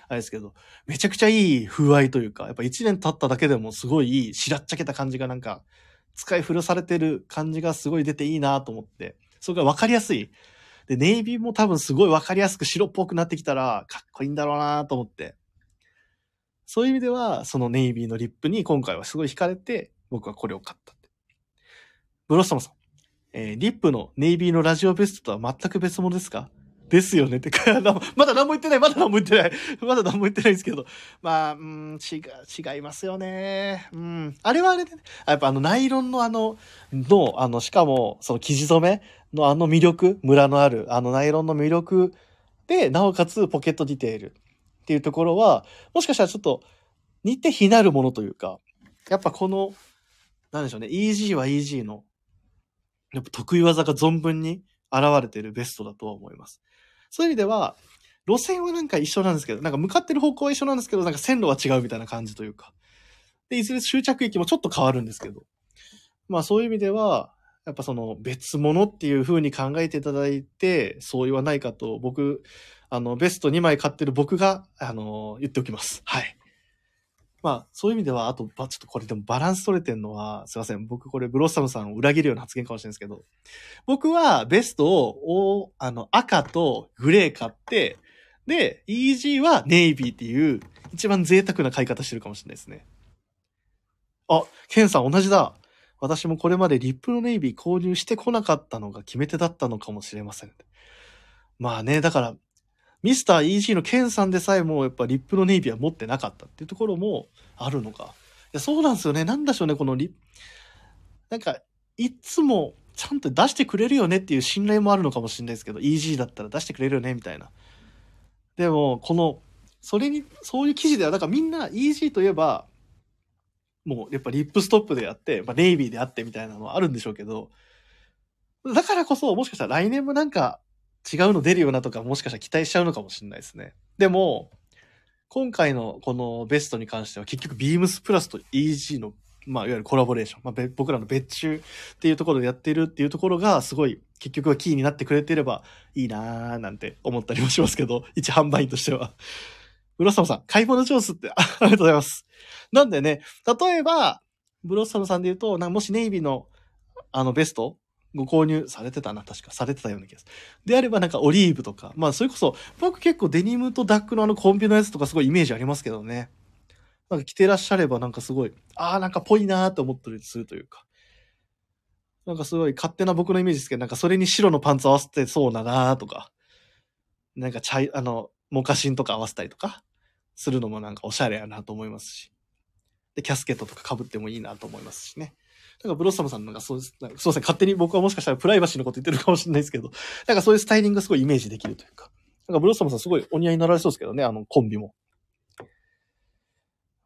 あれですけど、めちゃくちゃいい風合いというか、やっぱ一年経っただけでもすごいいい、しらっちゃけた感じがなんか、使い古されてる感じがすごい出ていいなと思って、それが分かりやすい。で、ネイビーも多分すごいわかりやすく白っぽくなってきたら、かっこいいんだろうなと思って。そういう意味では、そのネイビーのリップに今回はすごい惹かれて、僕はこれを買ったって。ブロッサムさん。えーリップのネイビーのラジオベストとは全く別物ですか？ですよねってか、まだ何も言ってない、まだ何も言ってない。まだ何も言ってないですけど。まあ、うん、違う、違いますよね。うん。あれはあれでね、やっぱあのナイロンのあの、の、あの、しかも、その生地染めのあの魅力、ムラのある、あのナイロンの魅力で、なおかつポケットディテールっていうところは、もしかしたらちょっと似て非なるものというか、やっぱこの、なんでしょうね、EG は EG の、やっぱ得意技が存分に現れてるベストだとは思います。そういう意味では、路線はなんか一緒なんですけど、なんか向かってる方向は一緒なんですけど、なんか線路は違うみたいな感じというか。で、いずれ終着駅もちょっと変わるんですけど。まあそういう意味では、やっぱその別物っていう風に考えていただいて、そう言わないかと、僕、あの、ベスト2枚買ってる僕が、あの、言っておきます。はい。まあ、そういう意味では、あと、ばちょっとこれでもバランス取れてんのは、すいません。僕これブロッサムさんを裏切るような発言かもしれないですけど、僕はベストを、おあの、赤とグレー買って、で、EG はネイビーっていう、一番贅沢な買い方してるかもしれないですね。あ、ケンさん同じだ。私もこれまでリップのネイビー購入してこなかったのが決め手だったのかもしれません。まあね、だから、ミスター EG のケンさんでさえもやっぱリップのネイビーは持ってなかったっていうところもあるのか。いや、そうなんですよね。なんでしょうね、このリなんか、いつもちゃんと出してくれるよねっていう信頼もあるのかもしれないですけど、EG だったら出してくれるよね、みたいな。でも、この、それに、そういう記事では、だからみんな EG といえば、もうやっぱリップストップでやって、まあ、ネイビーであってみたいなのはあるんでしょうけど、だからこそ、もしかしたら来年もなんか違うの出るよなとか、もしかしたら期待しちゃうのかもしれないですね。でも、今回のこのベストに関しては結局ビームスプラスと EG の、まあ、いわゆるコラボレーション、まあ、僕らの別注っていうところでやってるっていうところがすごい結局はキーになってくれてればいいなーなんて思ったりもしますけど、一販売員としては。ブロッサムさん、買い物上手って、ありがとうございます。なんでね、例えば、ブロッサムさんで言うと、なんもしネイビーの、あの、ベストご購入されてたな、確か。されてたような気がする。であれば、なんかオリーブとか、まあ、それこそ、僕結構デニムとダックのあのコンビのやつとかすごいイメージありますけどね。なんか着てらっしゃれば、なんかすごい、ああ、なんかぽいなーって思ったりするというか。なんかすごい勝手な僕のイメージですけど、なんかそれに白のパンツ合わせてそうだなーとか、なんか茶い、あの、モカシンとか合わせたりとか、するのもなんかおしゃれやなと思いますし。で、キャスケットとか被ってもいいなと思いますしね。なんかブロッサムさんなんかそうです、なんかそうですね、勝手に僕はもしかしたらプライバシーのこと言ってるかもしれないですけど、なんかそういうスタイリングがすごいイメージできるというか。なんかブロッサムさんすごいお似合いになられそうですけどね、あのコンビも。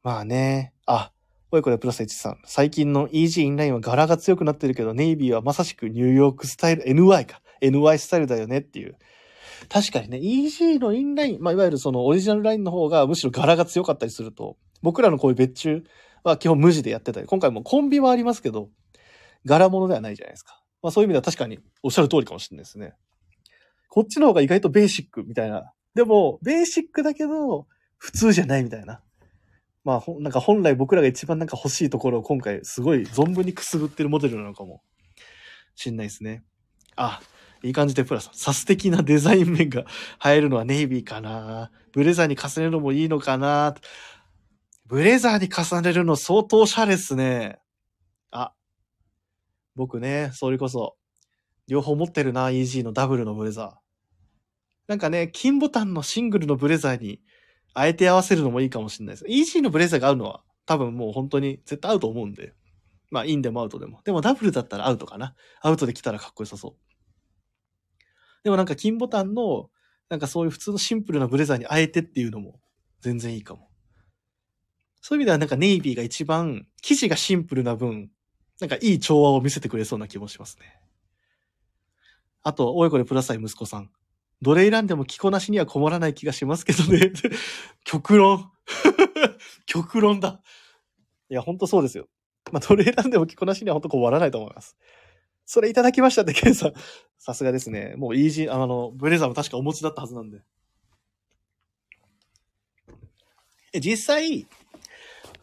まあね、あ、おいこれプラス1さん。最近の EG インラインは柄が強くなってるけど、ネイビーはまさしくニューヨークスタイル、NY か。NY スタイルだよねっていう。確かにね、EG のインライン、まあ、いわゆるそのオリジナルラインの方がむしろ柄が強かったりすると、僕らのこういう別注は基本無地でやってたり、今回もコンビはありますけど、柄物ではないじゃないですか。まあそういう意味では確かにおっしゃる通りかもしれないですね。こっちの方が意外とベーシックみたいな。でも、ベーシックだけど、普通じゃないみたいな。まあ、なんか本来僕らが一番なんか欲しいところを今回すごい存分にくすぶってるモデルなのかもしんないですね。あ、いい感じでプラス。サス的なデザイン面が入るのはネイビーかな。ブレザーに重ねるのもいいのかな。ブレザーに重ねるの相当おしゃれっすね。あ、僕ね、それこそ、両方持ってるな、EG のダブルのブレザー。なんかね、金ボタンのシングルのブレザーに、あえて合わせるのもいいかもしれないです。EG のブレザーが合うのは、多分もう本当に絶対合うと思うんで。まあ、インでもアウトでも。でもダブルだったらアウトかな。アウトで来たらかっこよさそう。でもなんか金ボタンの、なんかそういう普通のシンプルなブレザーにあえてっていうのも全然いいかも。そういう意味ではなんかネイビーが一番生地がシンプルな分、なんかいい調和を見せてくれそうな気もしますね。あと、親子でプラスアイ息子さん。どれ選んでも着こなしには困らない気がしますけどね。極論。極論だ。いや、ほんとそうですよ。まあ、どれ選んでも着こなしにはほんと困らないと思います。それいただきましたって、ケンさん。さすがですね。もうイージー、あの、ブレザーも確かお持ちだったはずなんで。え、実際、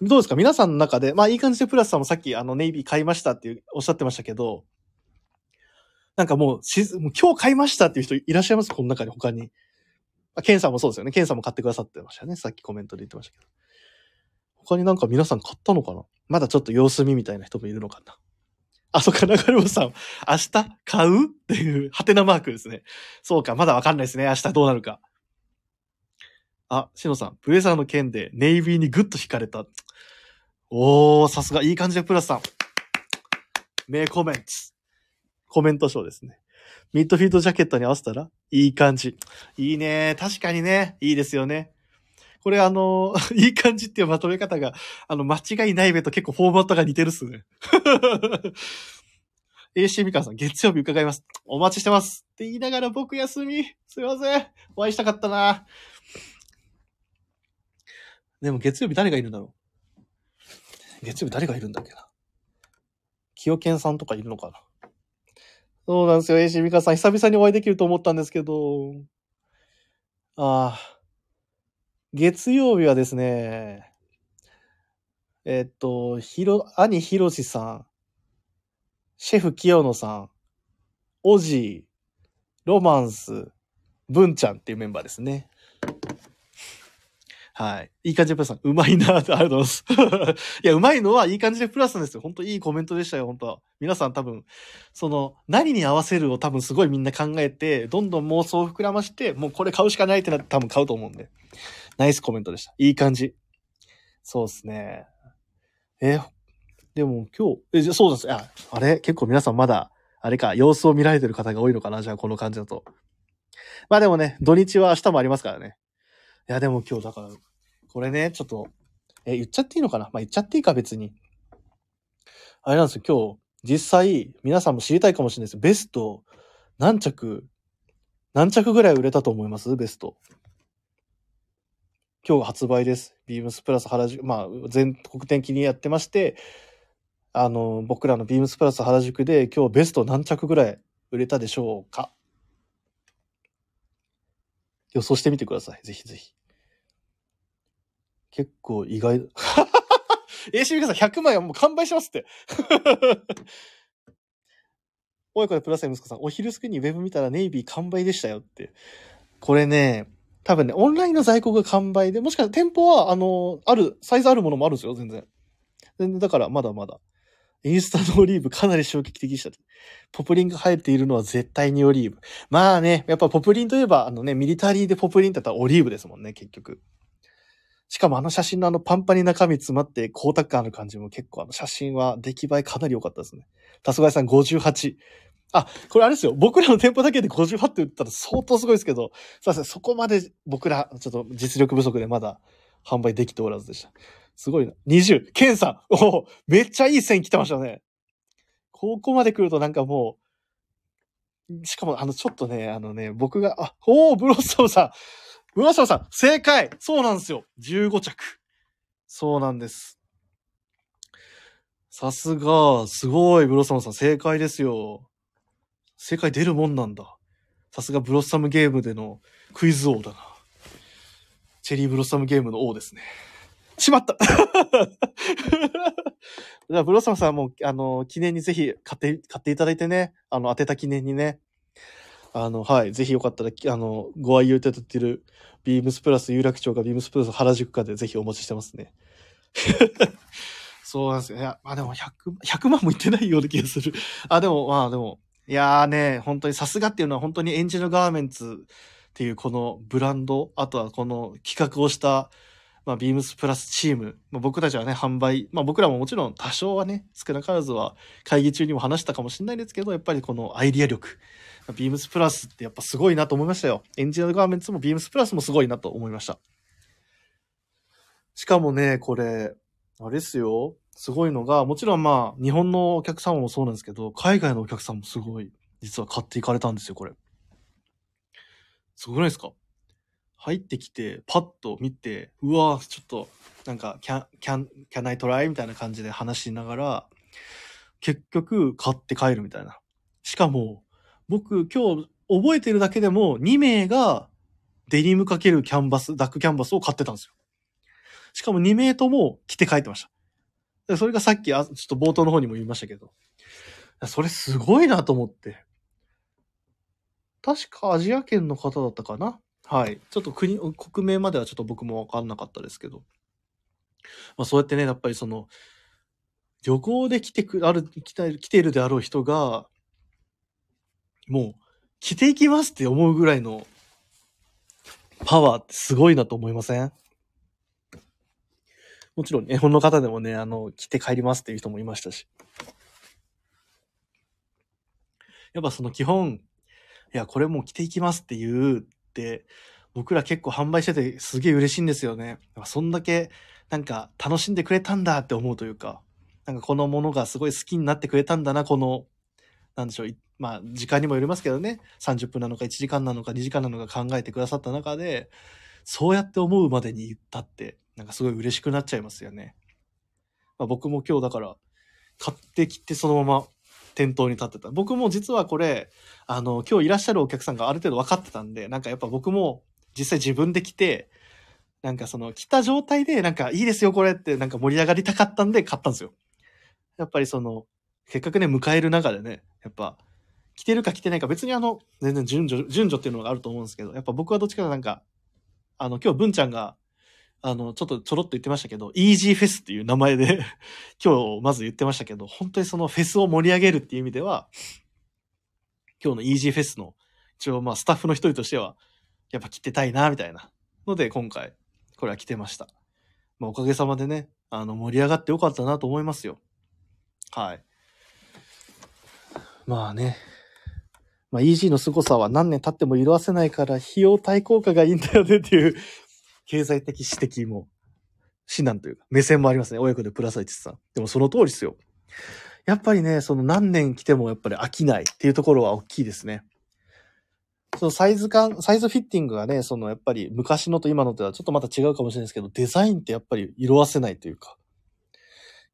どうですか？皆さんの中で、まあいい感じでプラスさんもさっきあのネイビー買いましたっていうおっしゃってましたけど、なんかもうしもう今日買いましたっていう人いらっしゃいます？この中に他に。あケンさんもそうですよね。ケンさんも買ってくださってましたね。さっきコメントで言ってましたけど。他になんか皆さん買ったのかな？まだちょっと様子見みたいな人もいるのかな？あ、そっか、中山さん、明日買う？っていう、ハテナマークですね。そうか、まだわかんないですね。明日どうなるか。あ、しのさん、ブレザーの件でネイビーにグッと惹かれた。おー、さすが、いい感じでプラスさん。名コメント。コメント賞ですね。ミッドフィードジャケットに合わせたらいい感じ。いいね。確かにね。いいですよね。これあの、いい感じっていうまとめ方が、あの、間違いないべと結構フォーマットが似てるっすね。AC みかんさん、月曜日伺います。お待ちしてます。って言いながら僕休み。すいません。お会いしたかったな。でも月曜日誰がいるんだろう月曜日誰がいるんだっけな？清健さんとかいるのかな？そうなんですよ、AC ミカさん。久々にお会いできると思ったんですけど。ああ。月曜日はですね、えっと、ひろ、兄ひろしさん、シェフ清野さん、オジー、ロマンス、文ちゃんっていうメンバーですね。はい。いい感じでプラスさん、うまいなって、ありがとうございます。いや、うまいのはいい感じでプラスなんですよ。本当いいコメントでしたよ、本当皆さん多分、その、何に合わせるを多分すごいみんな考えて、どんどん妄想を膨らまして、もうこれ買うしかないってなって多分買うと思うんで。ナイスコメントでした。いい感じ。そうですね。え、でも今日、え、じゃそうです。あ、あれ？結構皆さんまだ、あれか、様子を見られてる方が多いのかな？じゃあこの感じだと。まあでもね、土日は明日もありますからね。いやでも今日だから、これね、ちょっと、え、言っちゃっていいのかな？まあ言っちゃっていいか別に。あれなんですよ、今日、実際、皆さんも知りたいかもしれないです。ベスト、何着、何着ぐらい売れたと思います？ベスト。今日発売です。ビームスプラス原宿、まあ、全国的にやってまして、あの、僕らのビームスプラス原宿で今日ベスト何着ぐらい売れたでしょうか？予想してみてください。ぜひぜひ。結構意外。AC ミカさん100枚はもう完売しますって。親子でプラス息子さん、お昼過ぎにウェブ見たらネイビー完売でしたよって。これね、多分ね、オンラインの在庫が完売で、もしかしたら店舗は、あの、ある、サイズあるものもあるんですよ、全然。全然、だからまだまだ。インスタのオリーブかなり衝撃的でした。ポプリンが生えているのは絶対にオリーブ。まあね、やっぱポプリンといえば、あのね、ミリタリーでポプリンって言ったらオリーブですもんね、結局。しかもあの写真のあのパンパンに中身詰まって光沢感ある感じも結構あの写真は出来栄えかなり良かったですね。たすがいさん58。あ、これあれですよ。僕らの店舗だけで58って言ったら相当すごいですけど、すいません。そこまで僕ら、ちょっと実力不足でまだ販売できておらずでした。すごいな。20。ケンさん。おおめっちゃいい線来てましたね。ここまで来るとなんかもう、しかもあの、ちょっとね、あのね、僕が、あ、おおブロッサムさん。ブロッサさん、正解そうなんですよ。15着。そうなんです。さすが、すごい、ブロッサムさん、正解ですよ。正解出るもんなんだ。さすがブロッサムゲームでのクイズ王だな。チェリーブロッサムゲームの王ですね。しまった、ブロッサムさんも、あの、記念にぜひ買って、買っていただいてね、あの、当てた記念にね、あの、はい、ぜひよかったら、あの、ご愛用いただいている、ビームスプラス有楽町かビームスプラス原宿かでぜひお待ちしてますね。そうなんですよ。いや、まあでも100、100万もいってないような気がする。あ、でも、まあでも、いやーね、本当にさすがっていうのは本当にエンジェルガーメンツっていうこのブランド、あとはこの企画をした、まあ、ビームスプラスチーム、まあ、僕たちはね、販売、まあ僕らももちろん多少はね、少なからずは会議中にも話したかもしれないですけど、やっぱりこのアイディア力、ビームスプラスってやっぱすごいなと思いましたよ。エンジェルガーメンツもビームスプラスもすごいなと思いました。しかもね、これ、あれですよ。すごいのが、もちろんまあ、日本のお客様もそうなんですけど、海外のお客さんもすごい、実は買っていかれたんですよ、これ。すごくないですか？入ってきて、パッと見て、うわちょっと、なんか、can, can, can I try? みたいな感じで話しながら、結局、買って帰るみたいな。しかも、僕、今日、覚えてるだけでも、2名が、デニムかけるキャンバス、ダックキャンバスを買ってたんですよ。しかも2名とも着て帰ってました。それがさっき、あちょっと冒頭の方にも言いましたけど。それすごいなと思って。確かアジア圏の方だったかな？はい。ちょっと国、国名まではちょっと僕もわかんなかったですけど。まあそうやってね、やっぱりその、旅行で来てく、ある、来て来ているであろう人が、もう、着ていきますって思うぐらいのパワーってすごいなと思いません？もちろん日本の方でもね、あの、着て帰りますっていう人もいましたし。やっぱその基本、いや、これもう着ていきますっていうって、僕ら結構販売しててすげえ嬉しいんですよね。そんだけなんか楽しんでくれたんだって思うというか、なんかこのものがすごい好きになってくれたんだな、この、なんでしょう、まあ時間にもよりますけどね、30分なのか1時間なのか2時間なのか考えてくださった中で、そうやって思うまでに言ったって、なんかすごい嬉しくなっちゃいますよね。まあ、僕も今日だから、買ってきてそのまま店頭に立ってた。僕も実はこれ、あの、今日いらっしゃるお客さんがある程度分かってたんで、なんかやっぱ僕も実際自分で来て、なんかその来た状態でなんかいいですよこれってなんか盛り上がりたかったんで買ったんですよ。やっぱりその、せっかくね、迎える中でね、やっぱ、来てるか来てないか別にあの、全然順序、順序っていうのがあると思うんですけど、やっぱ僕はどっちかなんか、あの、今日文ちゃんが、あの、ちょっとちょろっと言ってましたけど、イージーフェスっていう名前で 今日まず言ってましたけど、本当にそのフェスを盛り上げるっていう意味では、今日のイージーフェスの、一応まあスタッフの一人としては、やっぱ来てたいな、みたいなので、今回、これは来てました。まあおかげさまでね、あの、盛り上がってよかったなと思いますよ。はい。まあね。まあ、EG の凄さは何年経っても色あせないから、費用対効果がいいんだよねっていう、経済的指摘も、指南というか、目線もありますね。親子でプラスイチさん。でもその通りですよ。やっぱりね、その何年来てもやっぱり飽きないっていうところは大きいですね。そのサイズ感、サイズフィッティングがね、そのやっぱり昔のと今のとはちょっとまた違うかもしれないですけど、デザインってやっぱり色あせないというか、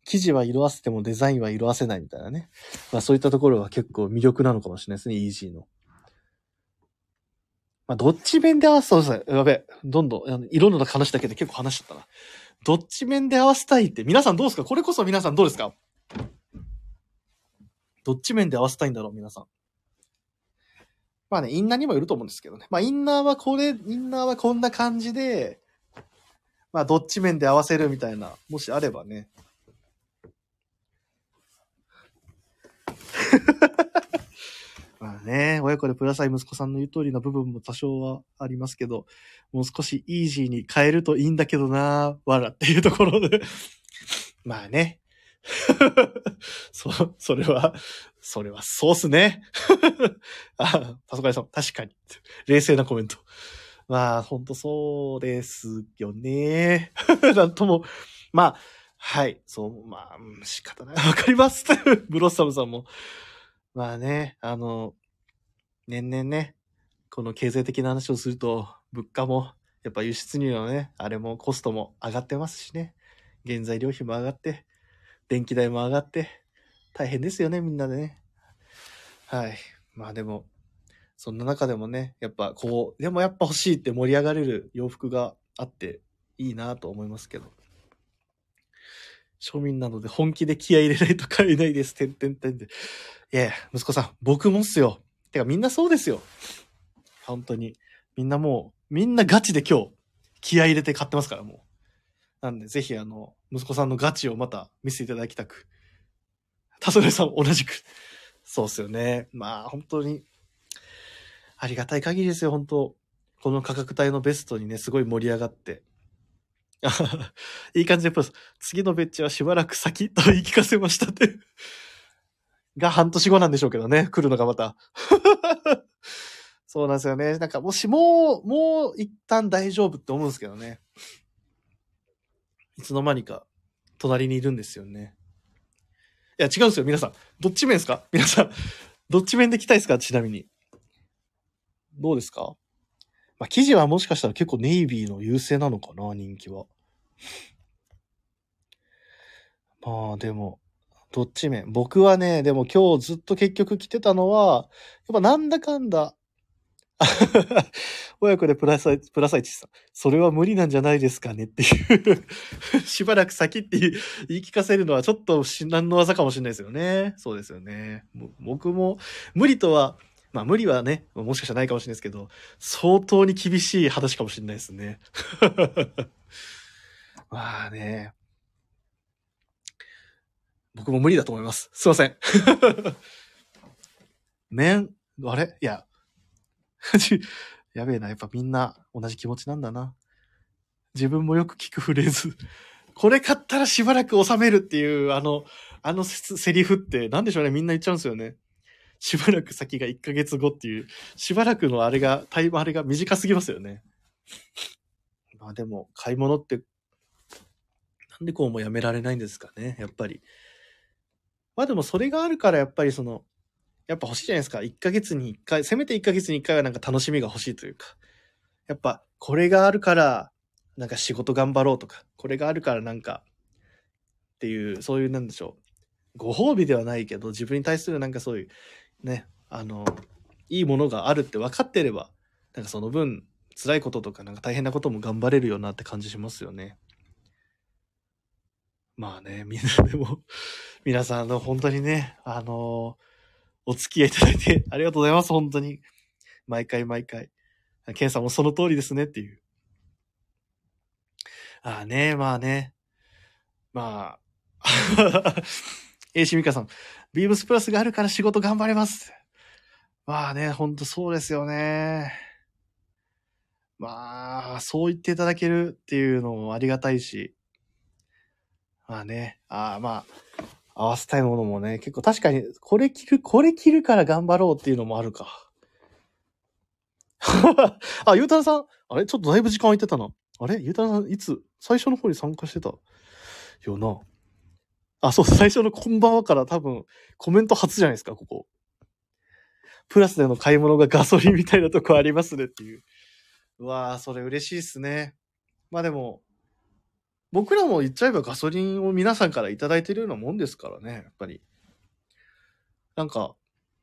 生地は色あせてもデザインは色あせないみたいなね。まあそういったところは結構魅力なのかもしれないですね、EG の。まあどっち面で合わせたそうですね。やべえ。どんどん、あの色の話だけで結構話しちゃったな。どっち面で合わせたいって、皆さんどうですか？これこそ皆さんどうですか？どっち面で合わせたいんだろう皆さん。まあね、インナーにもよると思うんですけどね。まあインナーはこれ、インナーはこんな感じで、まあどっち面で合わせるみたいな、もしあればね。まあね、親子でプラサイ息子さんの言う通りの部分も多少はありますけど、もう少しイージーに変えるといいんだけどなわらっていうところで。まあね。そ、それは、それはそうっすね。あ、パソコンさん、確かに。冷静なコメント。まあ、ほんとそうですよね。なんとも、まあ、はい、そう、まあ、仕方ない。わかります。ブロッサムさんも。まあね、あの、年々ね、この経済的な話をすると、物価も、やっぱ輸出入のね、あれもコストも上がってますしね。原材料費も上がって、電気代も上がって、大変ですよね、みんなでね。はい。まあでも、そんな中でもね、やっぱこう、でもやっぱ欲しいって盛り上がれる洋服があっていいなと思いますけど。庶民なので本気で気合い入れないと買えないです。てんてんてんで。いやいや、息子さん、僕もっすよ。てかみんなそうですよ。本当に。みんなもう、みんなガチで今日、気合入れて買ってますから、もう。なんで、ぜひあの、息子さんのガチをまた見せていただきたく。田添さん同じく。そうっすよね。まあ、本当に、ありがたい限りですよ、本当この価格帯のベストにね、すごい盛り上がって。いい感じでプラス。次のベッチはしばらく先と言い聞かせましたって。が半年後なんでしょうけどね。来るのがまた。そうなんですよね。なんかもしもう、もう一旦大丈夫って思うんですけどね。いつの間にか隣にいるんですよね。いや、違うんですよ、皆さん。どっち面ですか？皆さん。どっち面で来たいですか？ちなみに。どうですか？まあ、記事はもしかしたら結構ネイビーの優勢なのかな、人気は。まあ、でも、どっち面？僕はね、でも今日ずっと結局来てたのは、やっぱなんだかんだ、親子でプラサイ、プラサイチさん。それは無理なんじゃないですかねっていう しばらく先って言い聞かせるのはちょっと至難の技かもしれないですよね。そうですよね。僕も無理とは、まあ無理はね、もしかしたらないかもしれないですけど、相当に厳しい話かもしれないですね。まあね。僕も無理だと思います。すいません。面、あれ？いや、やべえな。やっぱみんな同じ気持ちなんだな。自分もよく聞くフレーズ。これ買ったらしばらく収めるっていう、あの、あのセセリフって、なんでしょうね。みんな言っちゃうんですよね。しばらく先が1ヶ月後っていう、しばらくのあれが、タイムあれが短すぎますよね。まあでも、買い物って、なんでこうもやめられないんですかね。やっぱり。まあでもそれがあるからやっぱりその、やっぱ欲しいじゃないですか。1ヶ月に1回、せめて1ヶ月に1回はなんか楽しみが欲しいというか。やっぱ、これがあるから、なんか仕事頑張ろうとか、これがあるからなんか、っていう、そういうなんでしょう。ご褒美ではないけど、自分に対するなんかそういう、ね、あの、いいものがあるって分かってれば、なんかその分、辛いこととか、なんか大変なことも頑張れるよなって感じしますよね。まあね、みんなでも、皆さん、の、本当にね、あのお付き合いいただいてありがとうございます、本当に。毎回毎回。ケンさんもその通りですねっていう。ああね、まあね。まあ。えしみかさん、ビームスプラスがあるから仕事頑張れます。まあね、ほんとそうですよね。まあ、そう言っていただけるっていうのもありがたいし。まあね、ああまあ、合わせたいものもね、結構確かに、これ着る、これ着るから頑張ろうっていうのもあるか。あ、ゆうたろうさん、あれ？ちょっとだいぶ時間空いてたな。あれ？ゆうたろうさん、いつ？最初の方に参加してた？よな。あ、そう、最初のこんばんはから多分、コメント初じゃないですか、ここ。プラスでの買い物がガソリンみたいなとこありますねっていう。うわぁ、それ嬉しいっすね。まあでも、僕らも言っちゃえばガソリンを皆さんからいただいてるようなもんですからね、やっぱり。なんか、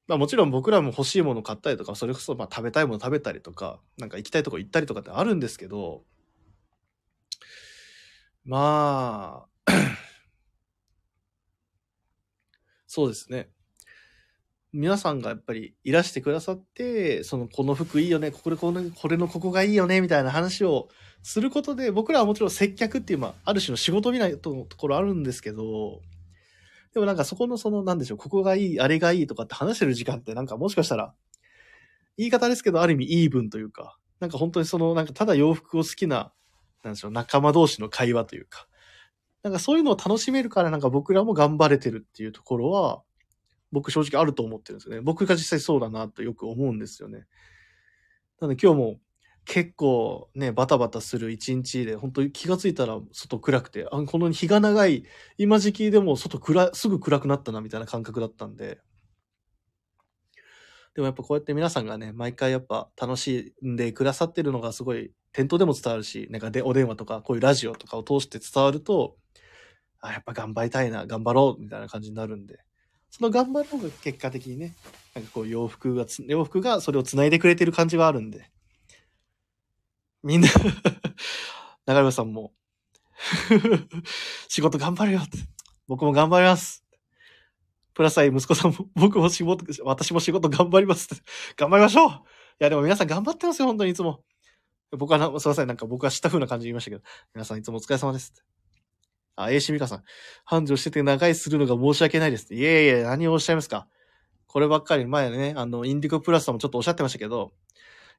まあもちろん僕らも欲しいもの買ったりとか、それこそまあ食べたいもの食べたりとか、なんか行きたいとこ行ったりとかってあるんですけど、まあ、そうですね。皆さんがやっぱりいらしてくださって、その、この服いいよね、これ、この、これのここがいいよね、みたいな話をすることで、僕らはもちろん接客っていう、まあ、ある種の仕事みたいなところあるんですけど、でもなんかそこのその、なんでしょう、ここがいい、あれがいいとかって話してる時間ってなんかもしかしたら、言い方ですけど、ある意味イーブンというか、なんか本当にその、なんかただ洋服を好きな、なんでしょう、仲間同士の会話というか、なんかそういうのを楽しめるからなんか僕らも頑張れてるっていうところは、僕正直あると思ってるんですよね。僕が実際そうだなとよく思うんですよね。なので今日も結構ね、バタバタする一日で、本当に気がついたら外暗くて、あ、この日が長い、今時期でも外暗、すぐ暗くなったなみたいな感覚だったんで。でもやっぱこうやって皆さんがね、毎回やっぱ楽しんでくださってるのがすごい店頭でも伝わるし、なんかでお電話とかこういうラジオとかを通して伝わると、あ、やっぱ頑張りたいな、頑張ろうみたいな感じになるんで。その頑張ろうが結果的にね、なんかこう洋服がつ、洋服がそれを繋いでくれてる感じはあるんで。みんな 長山さんも 仕事頑張るよって。僕も頑張ります。プラスアイ息子さんも、僕も仕事、私も仕事頑張りますって。頑張りましょういやでも皆さん頑張ってますよ、本当にいつも。僕は、すいません、なんか僕は知った風な感じで言いましたけど、皆さんいつもお疲れ様ですって。あ、A しみかさん。繁盛してて長いするのが申し訳ないです。いえいえ、何をおっしゃいますか。こればっかり前ね、あの、インディゴプラスさんもちょっとおっしゃってましたけど、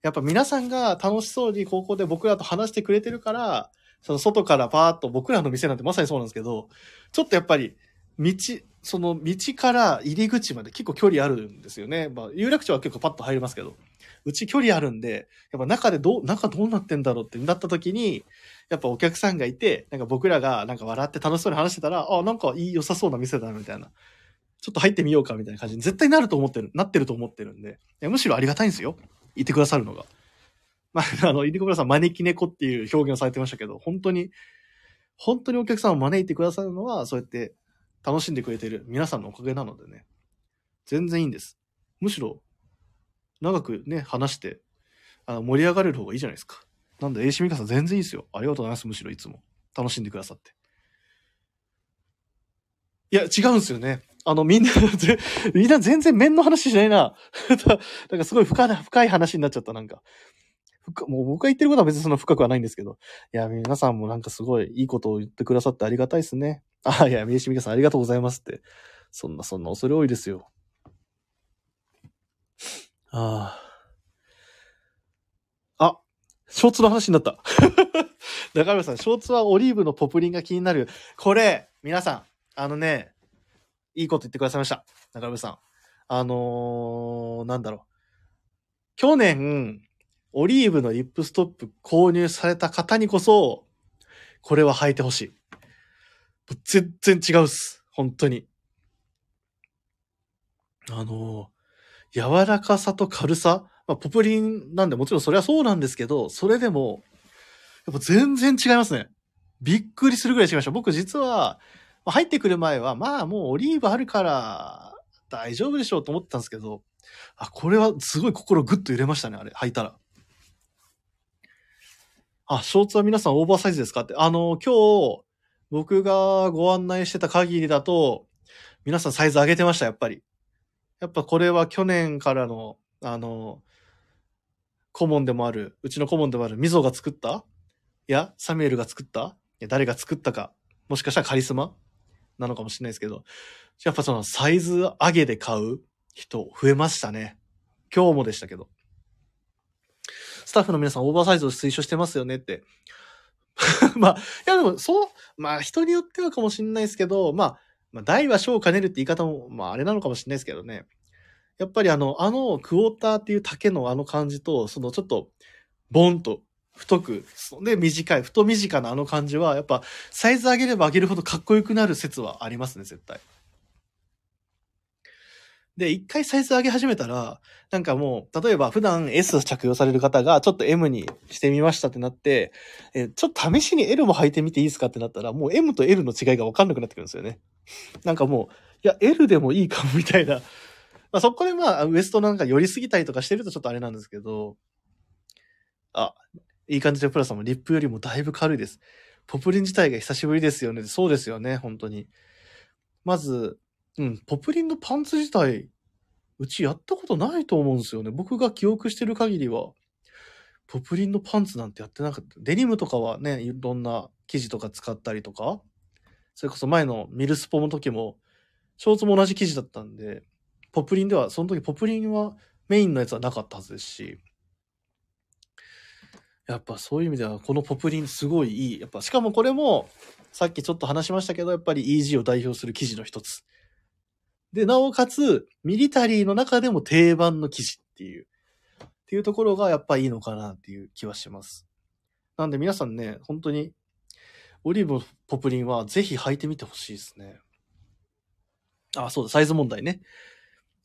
やっぱ皆さんが楽しそうに高校で僕らと話してくれてるから、その外からパーッと僕らの店なんてまさにそうなんですけど、ちょっとやっぱり、道、その道から入り口まで結構距離あるんですよね。まあ、有楽町は結構パッと入りますけど、うち距離あるんで、やっぱ中でどう、中どうなってんだろうってなった時に、やっぱお客さんがいて、なんか僕らがなんか笑って楽しそうに話してたら、あ、なんかいい、良さそうな店だな、みたいな。ちょっと入ってみようか、みたいな感じに絶対なると思ってる、なってると思ってるんで、むしろありがたいんですよ。いてくださるのが。まあ、あの、入り小さん、招き猫っていう表現をされてましたけど、本当に、本当にお客さんを招いてくださるのは、そうやって楽しんでくれてる皆さんのおかげなのでね。全然いいんです。むしろ、長くね、話して、あの盛り上がれる方がいいじゃないですか。なんで、AC ミカさん全然いいですよ。ありがとうございます。むしろいつも。楽しんでくださって。いや、違うんですよね。あの、みんな、みんな全然面の話しないな。なんかすごい深い、深い話になっちゃった、なんか。もう僕が言ってることは別にそんな深くはないんですけど。いや、皆さんもなんかすごいいいことを言ってくださってありがたいですね。あ、いや、みえしみかさんありがとうございますって。そんな、そんな恐れ多いですよ。ああ。あ、ショーツの話になった。中村さん、ショーツはオリーブのポプリンが気になる。これ、皆さん、あのね、いいこと言ってくださいました。中村さん。あのー、なんだろう。去年、オリーブのリップストップ購入された方にこそ、これは履いてほしい。全然違うっす。本当に。あのー、柔らかさと軽さ。まあ、ポプリンなんでもちろんそれはそうなんですけど、それでも、やっぱ全然違いますね。びっくりするぐらい違いました。僕実は、入ってくる前は、まあもうオリーブあるから大丈夫でしょうと思ってたんですけど、あ、これはすごい心グッと揺れましたね、あれ、履いたら。あ、ショーツは皆さんオーバーサイズですかって。あの、今日、僕がご案内してた限りだと、皆さんサイズ上げてました、やっぱり。やっぱこれは去年からの、あの、顧問でもある、うちの顧問でもある、みぞが作った？いや、サミュエルが作った？いや、誰が作ったか。もしかしたらカリスマ？なのかもしれないですけど、やっぱそのサイズ上げで買う人増えましたね。今日もでしたけど。スタッフの皆さんオーバーサイズを推奨してますよねって。まあ、いやでもそう、まあ人によってはかもしれないですけど、まあ、まあ、大は小を兼ねるって言い方も、まああれなのかもしれないですけどね。やっぱりあの、あのクォーターっていう丈のあの感じと、そのちょっと、ボンと太く、で短い、太短なあの感じは、やっぱサイズ上げれば上げるほどかっこよくなる説はありますね、絶対。で、一回サイズ上げ始めたら、なんかもう、例えば普段 S 着用される方がちょっと M にしてみましたってなって、え、ちょっと試しに L も履いてみていいですかってなったら、もう M と L の違いがわかんなくなってくるんですよね。なんかもう、いや、L でもいいかもみたいな。まあそこでまあ、ウエストなんか寄りすぎたりとかしてるとちょっとあれなんですけど、あ、いい感じでプラさんもリップよりもだいぶ軽いです。ポプリン自体が久しぶりですよね。そうですよね、本当に。まず、うん、ポプリンのパンツ自体、うちやったことないと思うんですよね。僕が記憶してる限りは、ポプリンのパンツなんてやってなかった。デニムとかはね、いろんな生地とか使ったりとか、それこそ前のミルスポの時も、ショーツも同じ生地だったんで、ポプリンでは、その時ポプリンはメインのやつはなかったはずですし、やっぱそういう意味では、このポプリンすごいいい。やっぱ、しかもこれも、さっきちょっと話しましたけど、やっぱり EG を代表する生地の一つ。で、なおかつ、ミリタリーの中でも定番の生地っていう、っていうところがやっぱいいのかなっていう気はします。なんで皆さんね、本当に、オリーブポプリンはぜひ履いてみてほしいですね。あ、そうだ、サイズ問題ね。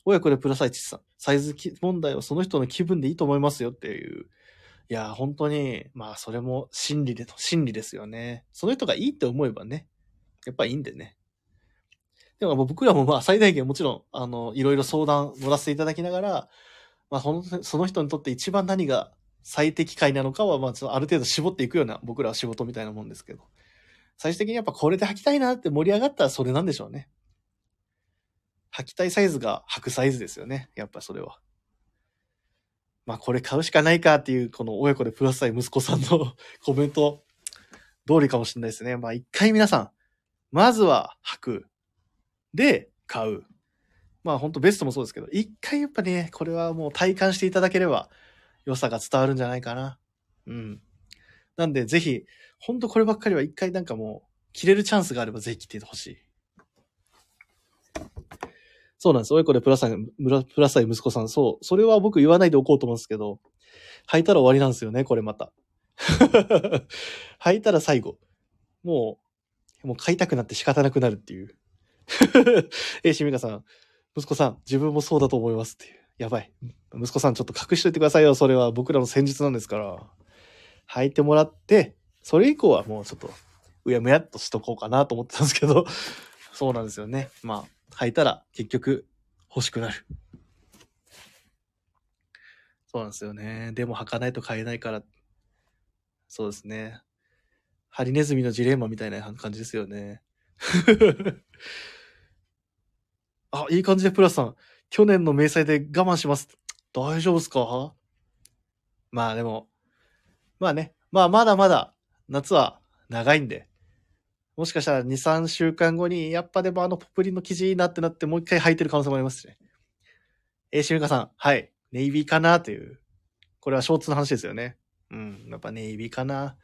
親子でプラサイチさん。サイズ問題はその人の気分でいいと思いますよっていう。いや、本当に、まあ、それも真理で、真理ですよね。その人がいいって思えばね、やっぱいいんでね。でも僕らもまあ最大限もちろん、あの、いろいろ相談乗らせていただきながら、まあその、その人にとって一番何が最適解なのかは、まあちょっとある程度絞っていくような僕らは仕事みたいなもんですけど。最終的にやっぱこれで履きたいなって盛り上がったらそれなんでしょうね。履きたいサイズが履くサイズですよね。やっぱそれは。まあこれ買うしかないかっていう、この親子でプラスサイ息子さんの コメント通りかもしれないですね。まあ一回皆さん、まずは履く。で、買う。まあ本当ベストもそうですけど、一回やっぱね、これはもう体感していただければ良さが伝わるんじゃないかな。うん。なんでぜひ、本当こればっかりは一回なんかもう、着れるチャンスがあればぜひ着てほしい。そうなんです。親子でプラサイ、プラサイ息子さん。そう。それは僕言わないでおこうと思うんですけど、履いたら終わりなんですよね、これまた。履いたら最後。もう、もう買いたくなって仕方なくなるっていう。え、しみかさん、息子さん、自分もそうだと思いますっていう。やばい。息子さんちょっと隠しといてくださいよ。それは僕らの戦術なんですから。履いてもらって、それ以降はもうちょっと、うやむやっとしとこうかなと思ってたんですけど、そうなんですよね。まあ、履いたら結局欲しくなる。そうなんですよね。でも履かないと買えないから。そうですね。ハリネズミのジレンマみたいな感じですよね。あ、いい感じでプラスさん。去年の明細で我慢します。大丈夫ですか？まあでも、まあね。まあまだまだ夏は長いんで。もしかしたら2、3週間後に、やっぱでもあのポプリの生地いいなってなってもう一回履いてる可能性もありますしね。えー、しみかさん。はい。ネイビーかなという。これはショーツの話ですよね。うん。やっぱネイビーかな。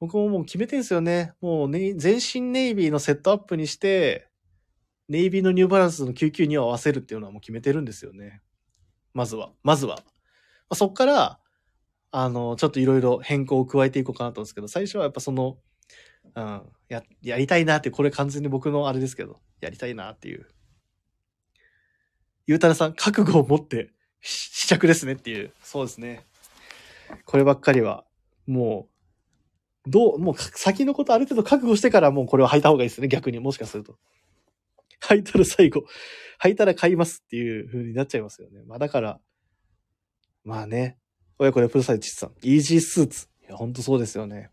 僕ももう決めてんすよね。もうね、全身ネイビーのセットアップにして、ネイビーのニューバランスの99に合わせるっていうのはもう決めてるんですよね。まずは。まずは。まあ、そっから、あの、ちょっといろいろ変更を加えていこうかなと思うんですけど、最初はやっぱその、うん、や、やりたいなって、これ完全に僕のあれですけど、やりたいなっていう。ゆうたらさん、覚悟を持って試着ですねっていう。そうですね。こればっかりは、もう、どう、もう先のことある程度覚悟してからもうこれを履いた方がいいですね。逆にもしかすると。履いたら最後、履いたら買いますっていう風になっちゃいますよね。まあだから、まあね、親子でプロサイチさん、イージースーツ。いや、ほんとそうですよね。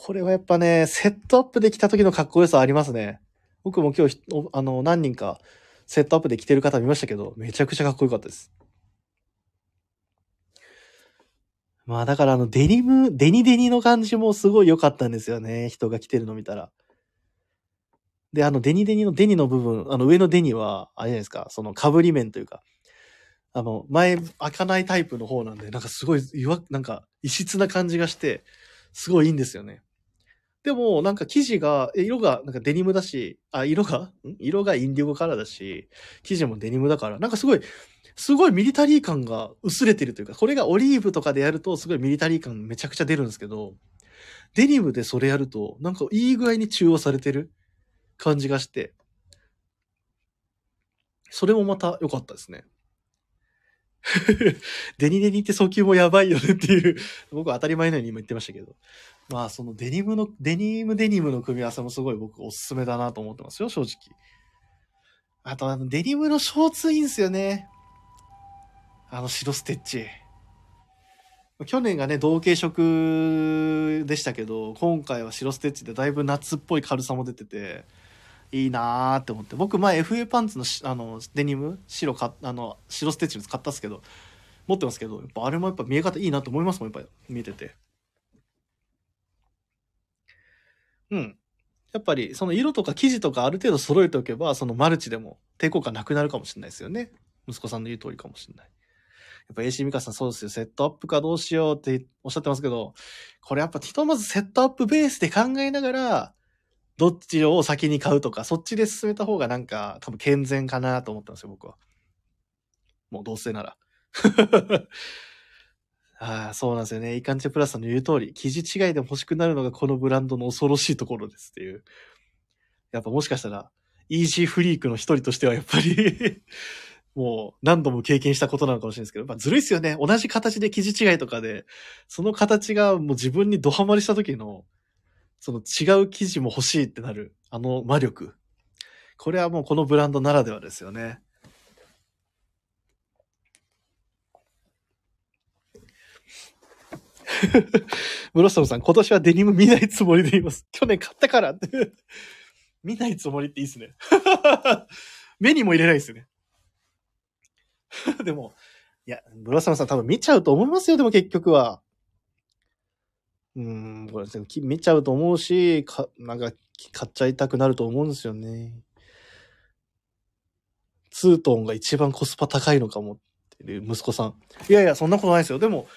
これはやっぱね、セットアップできた時のかっこよさありますね。僕も今日、あの、何人かセットアップで着てる方見ましたけど、めちゃくちゃかっこよかったです。まあだからあのデニム、デニデニの感じもすごい良かったんですよね。人が着てるの見たら。で、あのデニデニのデニの部分、あの上のデニは、あれじゃないですか、その被り面というか、あの、前開かないタイプの方なんで、なんかすごい、なんか異質な感じがして、すごいいいんですよね。でも、なんか生地が、色がなんかデニムだし、あ、色が？色がインディゴカラーだし、生地もデニムだから、なんかすごい、すごいミリタリー感が薄れてるというか、これがオリーブとかでやるとすごいミリタリー感めちゃくちゃ出るんですけど、デニムでそれやると、なんかいい具合に中和されてる感じがして、それもまた良かったですね。デニデニって訴求もやばいよねっていう、僕は当たり前のように今言ってましたけど。まあそのデニムの、デニムデニムの組み合わせもすごい僕おすすめだなと思ってますよ、正直。あとあのデニムのショーツいいんすよね。あの白ステッチ。去年がね、同系色でしたけど、今回は白ステッチでだいぶ夏っぽい軽さも出てて、いいなーって思って。僕前 FA パンツのあのデニム、白か、あの、白ステッチのやつ買ったっすけど、持ってますけど、やっぱあれもやっぱ見え方いいなと思いますもん、やっぱ見えてて。うん。やっぱりその色とか生地とかある程度揃えておけば、そのマルチでも抵抗感なくなるかもしれないですよね。息子さんの言う通りかもしれない。やっぱ AC ミカさんそうですよ。セットアップかどうしようっておっしゃってますけど、これやっぱひとまずセットアップベースで考えながら、どっちを先に買うとか、そっちで進めた方がなんか多分健全かなと思ったんですよ、僕は。もうどうせなら。ああ、そうなんですよね。イカンチェプラスさんの言う通り、生地違いでも欲しくなるのがこのブランドの恐ろしいところですっていう。やっぱもしかしたら、イージーフリークの一人としてはやっぱり もう何度も経験したことなのかもしれないですけど、まあずるいっすよね。同じ形で生地違いとかで、その形がもう自分にドハマりした時の、その違う生地も欲しいってなる、あの魔力。これはもうこのブランドならではですよね。ムロストムさん、今年はデニム見ないつもりでいます。去年買ったからって。見ないつもりっていいっすね。目にも入れないですね。でも、いや、ブロッサムさん多分見ちゃうと思いますよ、でも結局は。うーん、これ、見ちゃうと思うし、か、なんか、買っちゃいたくなると思うんですよね。ツートンが一番コスパ高いのかもっていう息子さん。いやいや、そんなことないですよ。でも、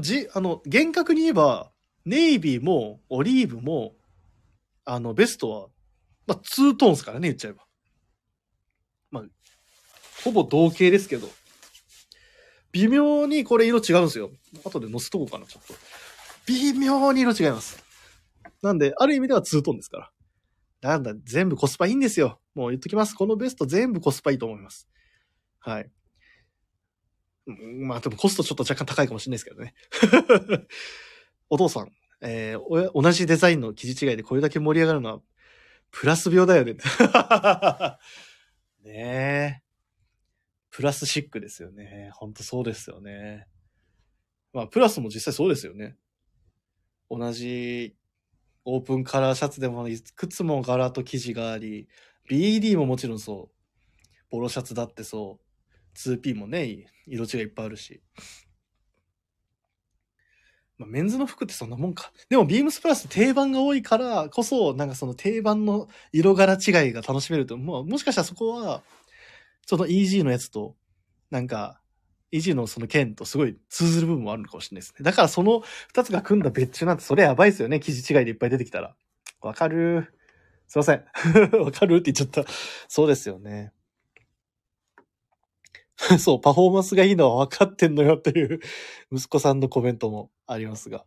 じ、あの、厳格に言えば、ネイビーも、オリーブも、あの、ベストは、まあ、ツートーンですからね、言っちゃえば。まあ、ほぼ同型ですけど、微妙にこれ色違うんですよ。後で載せとこうかな、ちょっと。微妙に色違います。なんで、ある意味ではツートーンですから。なんだ、全部コスパいいんですよ。もう言っときます。このベスト全部コスパいいと思います。はい。まあでもコストちょっと若干高いかもしれないですけどね。お父さん、えー同じデザインの生地違いでこれだけ盛り上がるのは、プラス秒だよね。ねえ。プラスシックですよね。ほんとそうですよね。まあ、プラスも実際そうですよね。同じオープンカラーシャツでもいくつも柄と生地があり、BD ももちろんそう。ポロシャツだってそう。2P もね、色違いいっぱいあるし。まあ、メンズの服ってそんなもんか。でも、ビームスプラス定番が多いからこそ、なんかその定番の色柄違いが楽しめると、もう、もしかしたらそこは、その EG のやつと、なんか、EG のその剣とすごい通ずる部分もあるのかもしれないですね。だからその二つが組んだ別注なんて、それやばいですよね。生地違いでいっぱい出てきたら。わかるすいません。わかるって言っちゃった。そうですよね。そう、パフォーマンスがいいのは分かってんのよっていう 息子さんのコメントもありますが。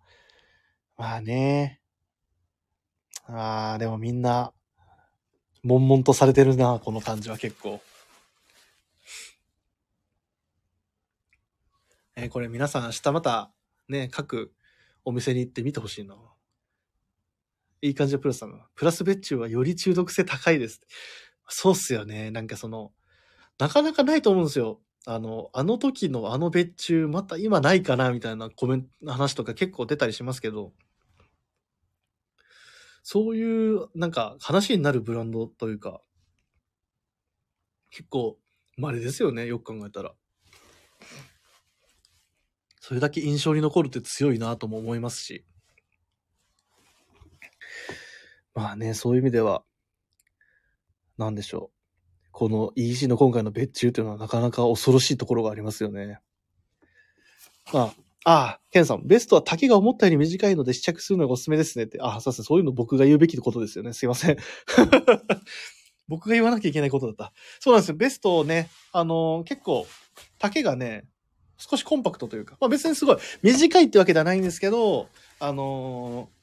まあね。ああ、でもみんな、悶々とされてるな、この感じは結構。えーこれ皆さん明日またね、各お店に行って見てほしいな。いい感じでプラスさん。プラス別注はより中毒性高いです。そうっすよね。なんかその、なかなかないと思うんですよ。あの、あの時のあの別注、また今ないかなみたいなコメント、話とか結構出たりしますけど、そういう、なんか話になるブランドというか、結構、稀ですよね。よく考えたら。それだけ印象に残るって強いなとも思いますし。まあね、そういう意味では、なんでしょう。この EC の今回の別注っていうのはなかなか恐ろしいところがありますよね。まあ、ああ、ケンさん、ベストは丈が思ったより短いので試着するのがおすすめですねって。ああ、そうですね。そういうの僕が言うべきことですよね。すいません。僕が言わなきゃいけないことだった。そうなんですよ。ベストをね、あのー結構、丈がね、少しコンパクトというか、まあ別にすごい短いってわけではないんですけど、あのー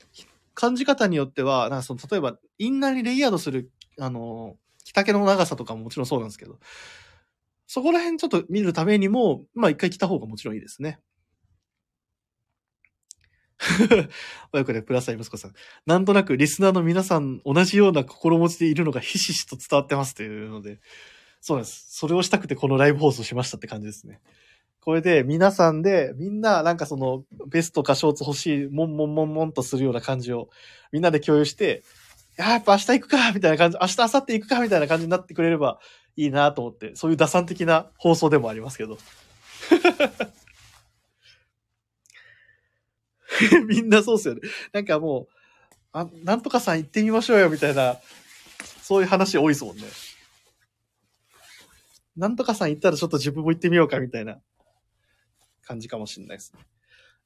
感じ方によっては、なんかその、例えば、インナーにレイヤードする、あのー着丈の長さとかももちろんそうなんですけど、そこら辺ちょっと見るためにも、まあ一回着た方がもちろんいいですね。親子でプラスアイ息子さん。なんとなくリスナーの皆さん同じような心持ちでいるのがひしひしと伝わってますというので、そうなんです。それをしたくてこのライブ放送しましたって感じですね。これで皆さんで、みんななんかそのベストかショーツ欲しい、もんもんもんもんとするような感じをみんなで共有して、ややっぱ明日行くかみたいな感じ、明日、明後日行くかみたいな感じになってくれればいいなと思って、そういう打算的な放送でもありますけど。みんなそうっすよね。なんかもう、あ、なんとかさん行ってみましょうよみたいな、そういう話多いですもんね。なんとかさん行ったらちょっと自分も行ってみようかみたいな感じかもしれないですね。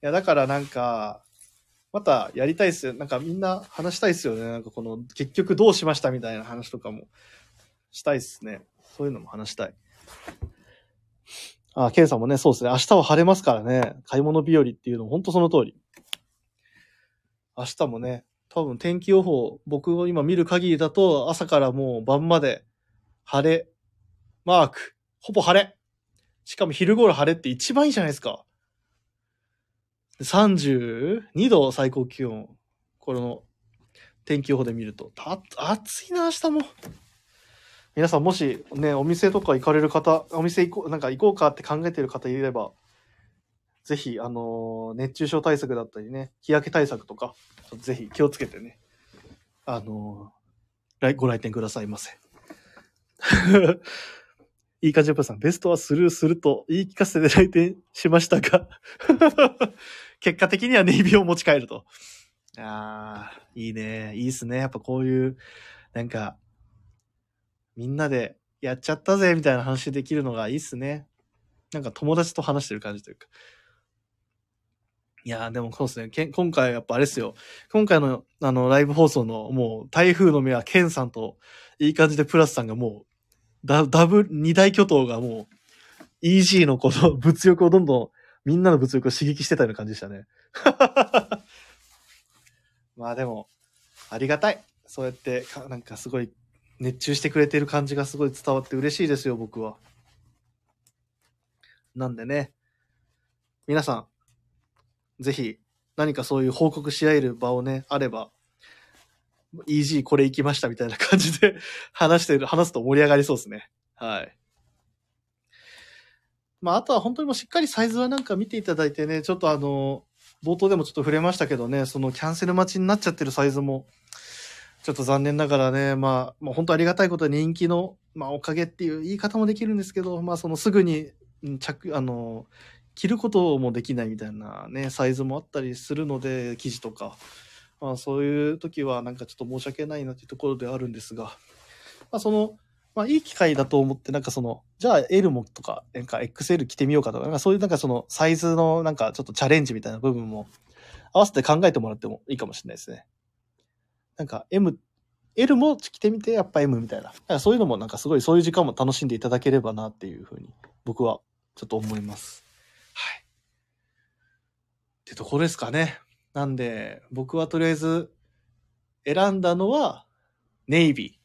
いや、だからなんか、またやりたいっすよ。なんかみんな話したいっすよね。なんかこの、結局どうしましたみたいな話とかもしたいっすね。そういうのも話したい。あ、ケンさんもね、そうですね。明日は晴れますからね。買い物日和っていうのも本当その通り。明日もね、多分天気予報、僕が今見る限りだと、朝からもう晩まで晴れ、マーク、ほぼ晴れ。しかも昼頃晴れって一番いいじゃないですか。32度最高気温。この天気予報で見ると。た暑いな、明日も。皆さんもしね、お店とか行かれる方、お店行こう、なんか行こうかって考えてる方いれば、ぜひ、あのー熱中症対策だったりね、日焼け対策とか、とぜひ気をつけてね、あのー来ご来店くださいませ。いい感じのプラさん、ベストはスルーすると言い聞かせて来店しましたが、結果的にはネイビーを持ち帰ると。ああ、いいね。いいっすね。やっぱこういう、なんか、みんなでやっちゃったぜ、みたいな話できるのがいいっすね。なんか友達と話してる感じというか。いやーでもそうですね。けん今回やっぱあれですよ。今回のあのライブ放送のもう台風の目はケンさんといい感じでプラスさんがもうダダブル、二大巨頭がもう EG のこの物欲をどんどん、みんなの物欲を刺激してたような感じでしたね。まあでも、ありがたい。そうやってか、なんかすごい熱中してくれてる感じがすごい伝わって嬉しいですよ、僕は。なんでね、皆さん、ぜひ何かそういう報告し合える場をね、あれば、EG これ行きましたみたいな感じで話してる、話すと盛り上がりそうですね。はい。まあ、あとは本当にもうしっかりサイズはなんか見ていただいてね、ちょっとあの、冒頭でもちょっと触れましたけどね、そのキャンセル待ちになっちゃってるサイズも、ちょっと残念ながらね、まあ、まあ、本当ありがたいことは人気の、まあ、おかげっていう言い方もできるんですけど、まあ、そのすぐに、着、あの、着ることもできないみたいなね、サイズもあったりするので、生地とか。まあ、そういう時はなんかちょっと申し訳ないなっていうところではあるんですが、まあ、その、まあ、いい機会だと思って、なんかその、じゃあ L もとか、なんか XL 着てみようかとか、なんかそういうなんかそのサイズのなんかちょっとチャレンジみたいな部分も合わせて考えてもらってもいいかもしれないですね。なんか M、L も着てみてやっぱ M みたいな。なそういうのもなんかすごいそういう時間も楽しんでいただければなっていうふうに僕はちょっと思います。はい。ってところですかね。なんで、僕はとりあえず選んだのはネイビ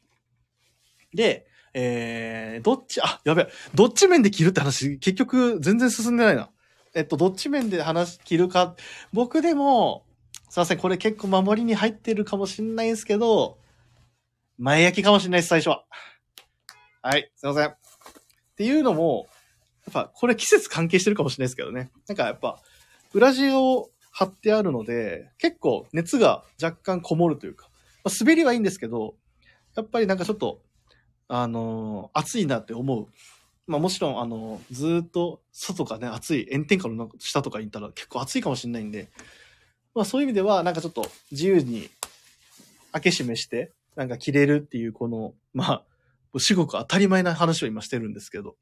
ー。で、えー、どっち、あ、やべえ、どっち面で着るって話、結局全然進んでないな。えっと、どっち面で話、着るか。僕でも、すいません、これ結構守りに入ってるかもしんないんですけど、前焼きかもしんないです、最初は。はい、すいません。っていうのも、やっぱこれ季節関係してるかもしれないですけどね。なんかやっぱ、裏地を貼ってあるので、結構熱が若干こもるというか、まあ、滑りはいいんですけど、やっぱりなんかちょっと、あの暑いなって思う。まあもちろん、あのずっと外がね、暑い、炎天下の下とかに行ったら結構暑いかもしれないんで、まあそういう意味では、なんかちょっと自由に開け閉めして、なんか着れるっていう、この、まあ、至極当たり前な話を今してるんですけど、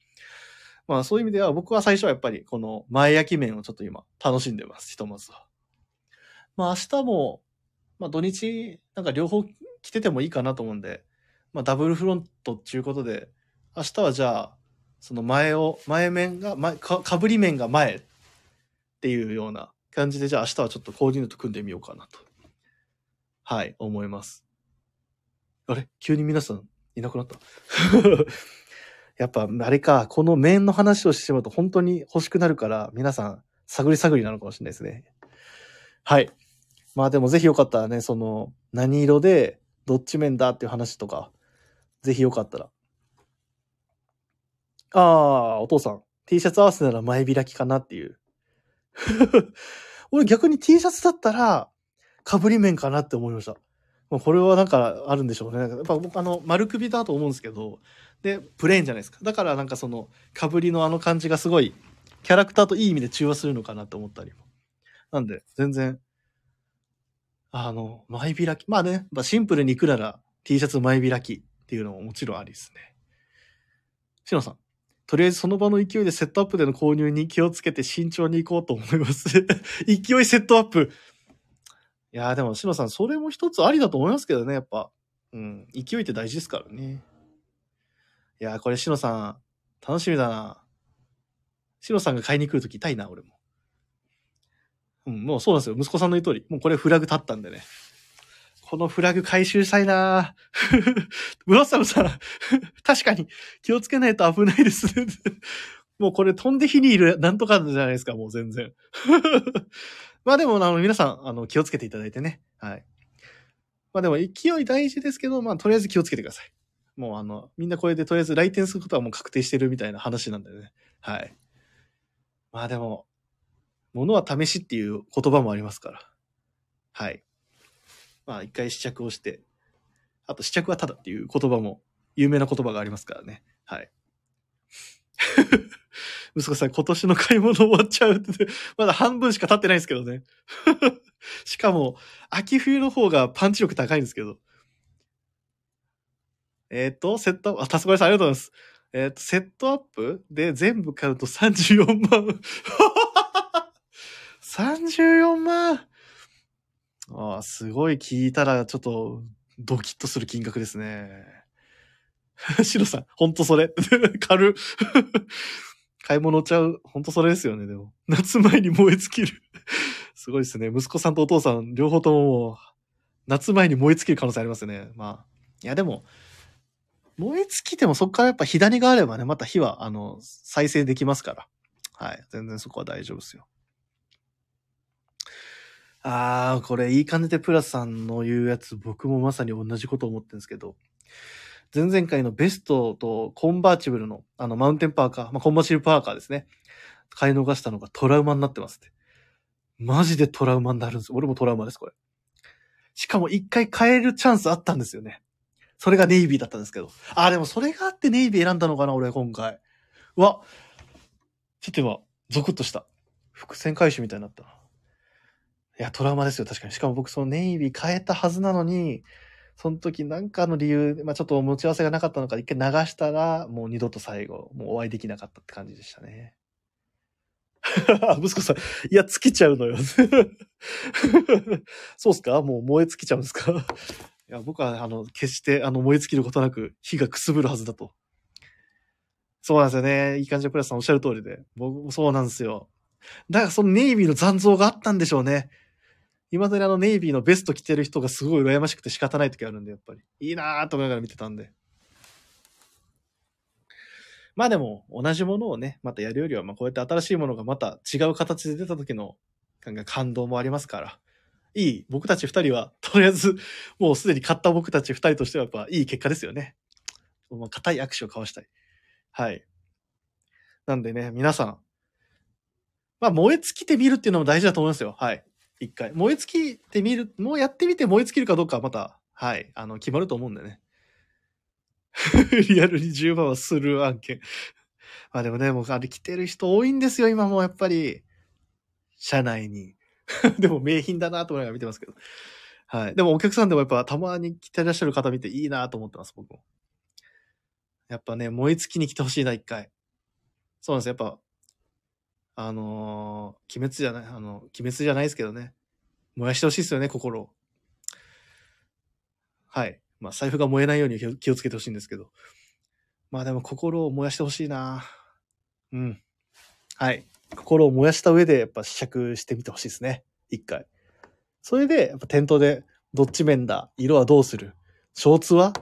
まあそういう意味では僕は最初はやっぱりこの前焼き面をちょっと今楽しんでます、ひとまずは。まあ明日も、まあ土日なんか両方着ててもいいかなと思うんで、まあダブルフロントっていうことで、明日はじゃあ、その前を、前面が、前、か、かぶり面が前っていうような感じで、じゃあ明日はちょっとコーディネート組んでみようかなと。はい、思います。あれ？急に皆さんいなくなった やっぱ、あれか、この面の話をしてしまうと本当に欲しくなるから、皆さん、探り探りなのかもしれないですね。はい。まあでもぜひよかったらね、その、何色で、どっち面だっていう話とか、ぜひよかったら。ああ、お父さん、T シャツ合わせなら前開きかなっていう。俺逆に T シャツだったら、被り面かなって思いました。まあこれはなんかあるんでしょうね。やっぱ僕あの、丸首だと思うんですけど、で、プレーンじゃないですか。だからなんかその、被りのあの感じがすごい、キャラクターといい意味で中和するのかなと思ったりも。なんで、全然、あの、前開き。まあね、まあ、シンプルに行くなら T シャツ前開きっていうのももちろんありですね。しのさん。とりあえずその場の勢いでセットアップでの購入に気をつけて慎重に行こうと思います。勢いセットアップ。いやーでも、しのさん、それも一つありだと思いますけどね、やっぱ。うん。勢いって大事ですからね。いやーこれ、しのさん、楽しみだな。しのさんが買いに来るとき痛いな、俺も。うん、もうそうなんですよ。息子さんの言う通り。もうこれフラグ立ったんでね。このフラグ回収したいなブロッサムさん、確かに気をつけないと危ないですね。もうこれ飛んで火にいるなんとかじゃないですか、もう全然。まあでも、あの、皆さん、あの、気をつけていただいてね。はい。まあでも、勢い大事ですけど、まあ、とりあえず気をつけてください。もうあの、みんなこれでとりあえず来店することはもう確定してるみたいな話なんでね。はい。まあでも、物は試しっていう言葉もありますから。はい。まあ一回試着をして、あと試着はただっていう言葉も、有名な言葉がありますからね。はい。息子さん、今年の買い物終わっちゃうって、まだ半分しか経ってないんですけどね。しかも、秋冬の方がパンチ力高いんですけど。えっ、と、セットアップ、あ、たすこれさんありがとうございます。えっ、と、セットアップで全部買うと34万。34万ああ、すごい聞いたらちょっとドキッとする金額ですね。シロさん、ほんとそれ。軽。買い物ちゃう。ほんとそれですよね、でも。夏前に燃え尽きる。すごいですね。息子さんとお父さん、両方ともも、夏前に燃え尽きる可能性ありますね。まあ。いや、でも、燃え尽きてもそこからやっぱ火種があればね、また火は、あの、再生できますから。はい。全然そこは大丈夫ですよ。あー、これいい感じでプラスさんの言うやつ、僕もまさに同じこと思ってるんですけど、前々回のベストとコンバーチブルの、あの、マウンテンパーカー、まあ、コンバーチブルパーカーですね。買い逃したのがトラウマになってますって。マジでトラウマになるんです。俺もトラウマです、これ。しかも一回買えるチャンスあったんですよね。それがネイビーだったんですけど。あ、でもそれがあってネイビー選んだのかな、俺今回。うわ、ちょっと今、ゾクッとした。伏線回収みたいになったな。いや、トラウマですよ、確かに。しかも僕、そのネイビー変えたはずなのに、その時なんかの理由、まあちょっと持ち合わせがなかったのか、一回流したら、もう二度と最後、もうお会いできなかったって感じでしたね。息子さん、いや、尽きちゃうのよ。そうっすか？もう燃え尽きちゃうんですか？いや、僕は、あの、決して、あの、燃え尽きることなく、火がくすぶるはずだと。そうなんですよね。いい感じでプラスさんおっしゃる通りで。僕もそうなんですよ。だからそのネイビーの残像があったんでしょうね。今までにあのネイビーのベスト着てる人がすごい羨ましくて仕方ない時あるんで、やっぱり。いいなぁと思いながら見てたんで。まあでも、同じものをね、またやるよりは、まあこうやって新しいものがまた違う形で出た時の感動もありますから。いい、僕たち二人は、とりあえず、もうすでに買った僕たち二人としてはやっぱいい結果ですよね。もう固い握手を交わしたい。はい。なんでね、皆さん、まあ燃え尽きてみるっていうのも大事だと思いますよ。はい。一回。燃え尽きてみる、もうやってみて燃え尽きるかどうかはまた、はい、あの、決まると思うんでね。リアルに10万はする案件。まあでもね、もうあれ来てる人多いんですよ、今もやっぱり。社内に。でも名品だなと思いながら見てますけど。はい。でもお客さんでもやっぱたまに来てらっしゃる方見ていいなと思ってます、僕も。やっぱね、燃え尽きに来てほしいな、一回。そうなんです、やっぱ。あのー、鬼滅じゃない、あの、鬼滅じゃないですけどね。燃やしてほしいですよね、心を。はい。まあ、財布が燃えないように気を気をつけてほしいんですけど。まあでも心を燃やしてほしいなうん。はい。心を燃やした上で、やっぱ試着してみてほしいですね。一回。それで、やっぱ店頭で、どっち面だ色はどうするショーツは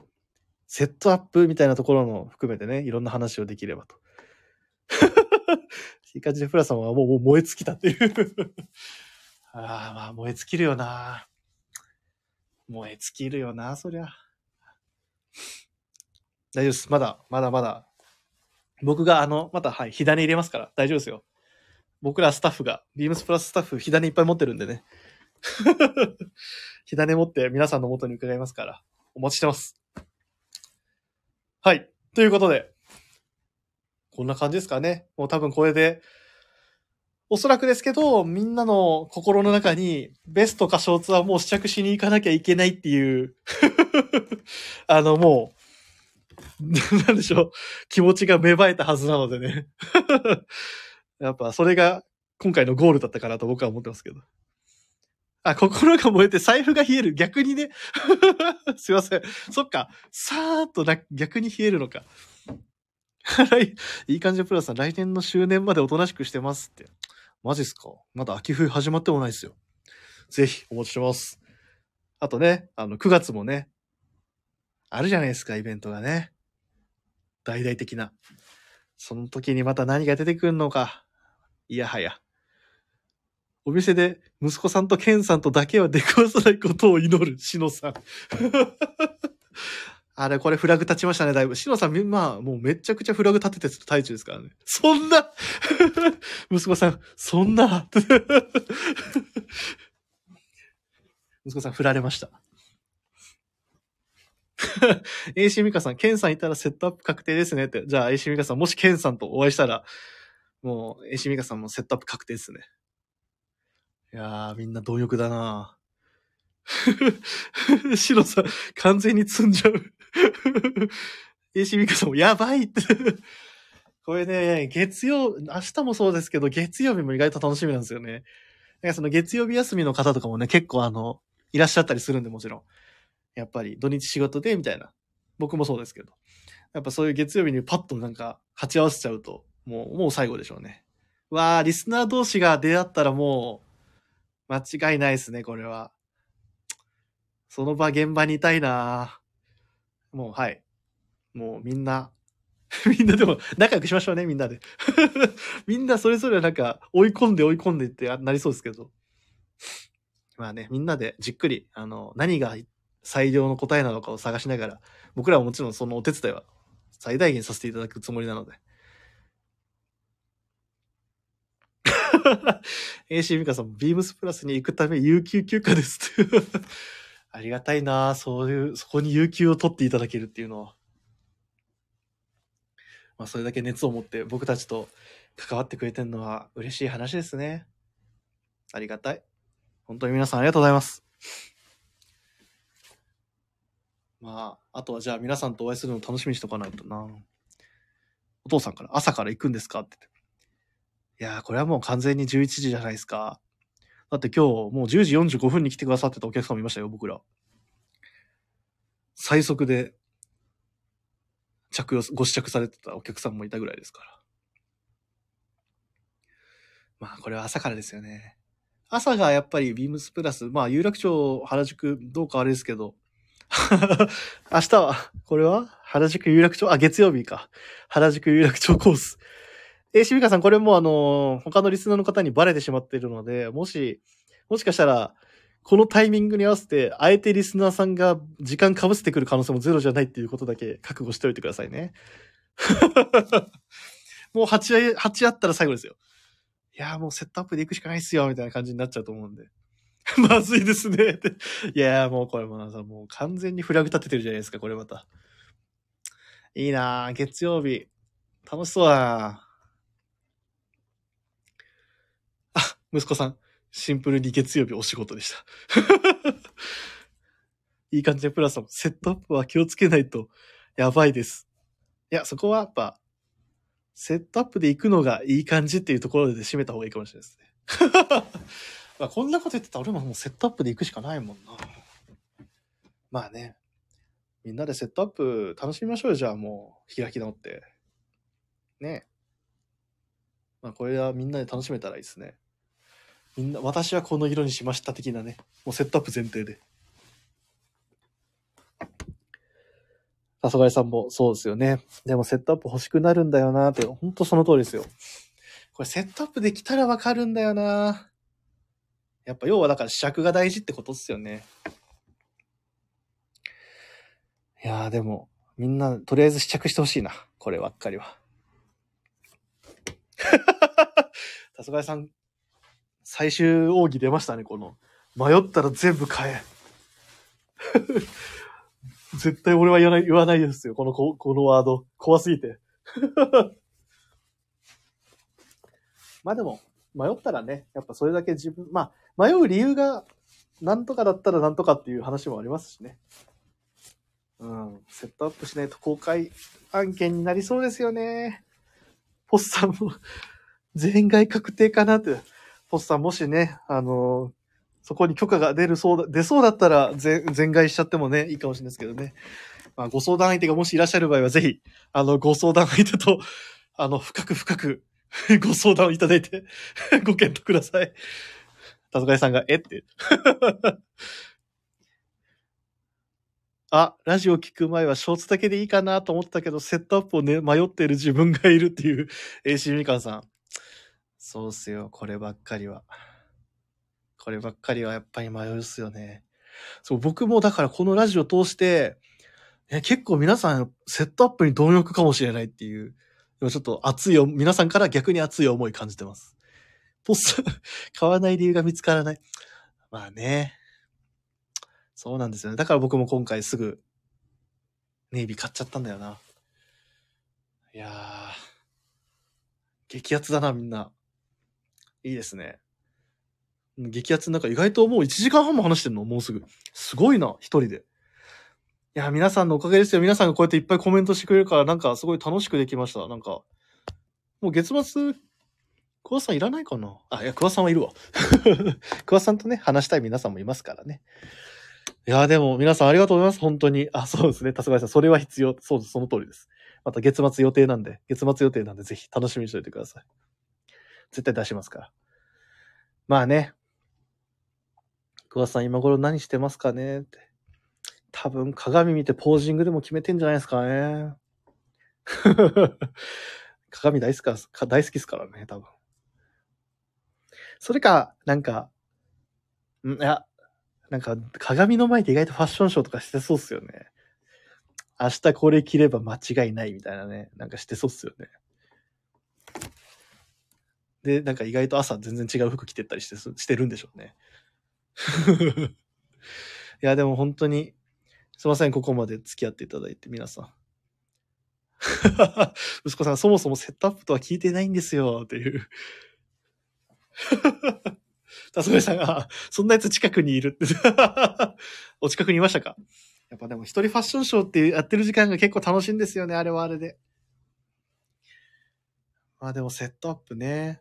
セットアップみたいなところも含めてね、いろんな話をできればと。いい感じでフラさんはもう燃え尽きたっていう。ああ、まあ燃え尽きるよな。燃え尽きるよな、そりゃ。大丈夫です。まだ、まだまだ。僕があの、また、はい、火種入れますから、大丈夫ですよ。僕らスタッフが、ビームスプラススタッフ、火種いっぱい持ってるんでね。火種持って皆さんの元に伺いますから、お待ちしてます。はい。ということで、こんな感じですかね。もう多分これで、おそらくですけど、みんなの心の中に、ベストかショーツはもう試着しに行かなきゃいけないっていう、あの、もう、なんでしょう、気持ちが芽生えたはずなのでね。やっぱそれが今回のゴールだったかなと僕は思ってますけど。あ、心が燃えて財布が冷える。逆にね。すいません。そっか。さーっとな逆に冷えるのか。いい感じでプラスさん、来年の周年までおとなしくしてますって。マジっすか？まだ秋冬始まってもないですよ。ぜひ、お待ちしてます。あとね、あの、9月もね、あるじゃないですか、イベントがね。大々的な。その時にまた何が出てくるのか。いやはや。お店で息子さんとケンさんとだけは出くわさないことを祈る、しのさん。あれ、これフラグ立ちましたね、だいぶ。しのさん、まあ、もうめちゃくちゃフラグ立ててる最中ですからね。そんな 息子さん、そんな 息子さん、振られました。AC ミカさん、ケンさんいたらセットアップ確定ですねって。じゃあ AC ミカさん、もしケンさんとお会いしたら、もう AC ミカさんもセットアップ確定ですね。いやー、みんな貪欲だな シロさん、完全に積んじゃう。AC ミカさんもやばいって。これね、月曜、明日もそうですけど、月曜日も意外と楽しみなんですよね。なんかその月曜日休みの方とかもね、結構あの、いらっしゃったりするんで、もちろん。やっぱり土日仕事で、みたいな。僕もそうですけど。やっぱそういう月曜日にパッとなんか、鉢合わせちゃうと、もう、もう最後でしょうね。わあ、リスナー同士が出会ったらもう、間違いないですね、これは。その場、現場にいたいなもう、はい。もうみんな、みんなでも仲良くしましょうね、みんなで。みんなそれぞれなんか追い込んで追い込んでってなりそうですけど。まあね、みんなでじっくり、あの、何が最良の答えなのかを探しながら、僕らはもちろんそのお手伝いは最大限させていただくつもりなので。AC ミカさんビームスプラスに行くため有給休暇です。ありがたいなそういう、そこに有給を取っていただけるっていうのは。まあ、それだけ熱を持って僕たちと関わってくれてるのは嬉しい話ですね。ありがたい。本当に皆さんありがとうございます。まあ、あとはじゃあ皆さんとお会いするのを楽しみにしとかないとな。お父さんから朝から行くんですかってって。いやー、これはもう完全に11時じゃないですか。だって今日もう10時45分に来てくださってたお客さんもいましたよ、僕ら。最速で着用、ご試着されてたお客さんもいたぐらいですから。まあ、これは朝からですよね。朝がやっぱりビームスプラス、まあ、有楽町、原宿、どうかあれですけど、明日は、これは原宿有楽町、あ、月曜日か。原宿有楽町コース。えー、しみかさん、これもあのー他のリスナーの方にバレてしまっているので、もし、もしかしたら、このタイミングに合わせて、あえてリスナーさんが時間被せてくる可能性もゼロじゃないっていうことだけ覚悟しておいてくださいね。もう8、8あったら最後ですよ。いやもうセットアップで行くしかないっすよ、みたいな感じになっちゃうと思うんで。まずいですね。っていやもうこれもなさ、もう完全にフラグ立ててるじゃないですか、これまた。いいなー月曜日。楽しそうだなあ、息子さん。シンプルに月曜日お仕事でした。いい感じでプラスも、セットアップは気をつけないとやばいです。いや、そこはやっぱ、セットアップで行くのがいい感じっていうところで締めた方がいいかもしれないですね。まあこんなこと言ってたら俺ももうセットアップで行くしかないもんな。まあね。みんなでセットアップ楽しみましょうよ、じゃあもう開き直って。ねまあこれはみんなで楽しめたらいいですね。みんな、私はこの色にしました的なね。もうセットアップ前提で。さそがいさんもそうですよね。でもセットアップ欲しくなるんだよなって、ほんとその通りですよ。これセットアップできたらわかるんだよなやっぱ要はだから試着が大事ってことっすよね。いやーでも、みんなとりあえず試着してほしいな。こればっかりは。さそがいさん、最終奥義出ましたね、この。迷ったら全部買え。絶対俺は言わない、言わないですよ。この、ここのワード。怖すぎて。まあでも、迷ったらね、やっぱそれだけ自分、まあ、迷う理由が、なんとかだったらなんとかっていう話もありますしね。うん。セットアップしないと公開案件になりそうですよね。ポスさんも、全外確定かなって。ポスさんもしね、あのそこに許可が出るそうだ、出そうだったら全、全外しちゃってもね、いいかもしれないですけどね。まあ、ご相談相手がもしいらっしゃる場合は、ぜひ、あの、ご相談相手と、あの、深く深く、ご相談をいただいて、ご検討ください。たずかいさんが、え？って。あ、ラジオ聞く前はショーツだけでいいかなと思ったけど、セットアップをね、迷っている自分がいるっていう、AC みかんさん。そうっすよ、こればっかりは。こればっかりはやっぱり迷うっすよね。そう、僕もだからこのラジオ通して、え結構皆さんセットアップに貪欲かもしれないっていう、でもちょっと熱いよ、皆さんから逆に熱い思い感じてます。ポスト、買わない理由が見つからない。まあね。そうなんですよね。だから僕も今回すぐ、ネイビー買っちゃったんだよな。いやー、激アツだな、みんな。いいですね。激アツなんか意外ともう1時間半も話してんのもうすぐ。すごいな、一人で。いや、皆さんのおかげですよ。皆さんがこうやっていっぱいコメントしてくれるから、なんかすごい楽しくできました。なんか、もう月末、桑さんいらないかな？あ、いや、桑さんはいるわ。桑さんとね、話したい皆さんもいますからね。いや、でも皆さんありがとうございます。本当に。あ、そうですね。たすがいさん、それは必要。そうです。その通りです。また月末予定なんで、月末予定なんでぜひ楽しみにしておいてください。絶対出しますから。まあね。桑田さん今頃何してますかねって。多分鏡見てポージングでも決めてんじゃないですかね。鏡大好きか？大好きですからね、多分。それか、なんか、ん？いや、なんか鏡の前で意外とファッションショーとかしてそうっすよね。明日これ着れば間違いないみたいなね、なんかしてそうっすよね。で、なんか意外と朝全然違う服着てったりしてすしてるんでしょうね。いや、でも本当に、すいません、ここまで付き合っていただいて、皆さん。息子さん、そもそもセットアップとは聞いてないんですよ、っていう。たすごいさんが、そんなやつ近くにいるって。お近くにいましたか？やっぱでも一人ファッションショーってやってる時間が結構楽しいんですよね、あれはあれで。まあでもセットアップね。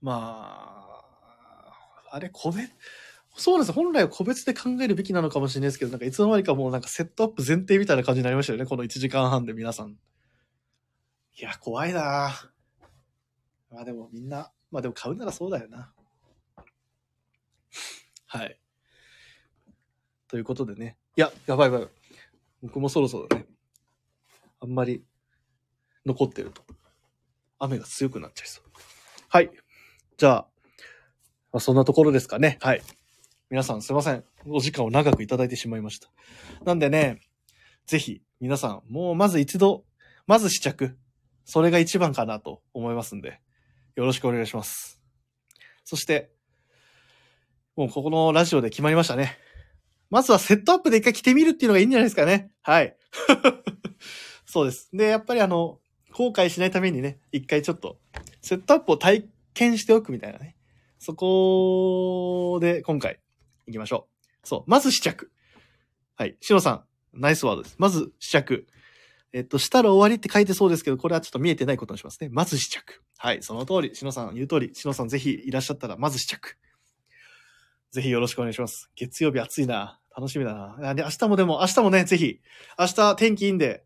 まあ、あれ個別、そうなんです本来は個別で考えるべきなのかもしれないですけど、なんかいつの間にかもうなんかセットアップ前提みたいな感じになりましたよね、この1時間半で皆さん。いや、怖いなまあでもみんな、まあでも買うならそうだよな。はい。ということでね。いや、やばいやばい。僕もそろそろね、あんまり残ってると、雨が強くなっちゃいそう。はい。じゃあ、まあ、そんなところですかね。はい。皆さんすいません。お時間を長くいただいてしまいました。なんでね、ぜひ皆さん、もうまず一度、まず試着。それが一番かなと思いますんで、よろしくお願いします。そして、もうここのラジオで決まりましたね。まずはセットアップで一回着てみるっていうのがいいんじゃないですかね。はい。そうです。で、やっぱりあの、後悔しないためにね、一回ちょっと、セットアップを体験しておくみたいなね。そこで、今回、行きましょう。そう。まず試着。はい。しのさん、ナイスワードです。まず試着。えっと、したら終わりって書いてそうですけど、これはちょっと見えてないことにしますね。まず試着。はい。その通り。しのさん言う通り。しのさんぜひいらっしゃったら、まず試着。ぜひよろしくお願いします。月曜日暑いな。楽しみだな。で明日もでも、明日もね、ぜひ。明日天気いいんで、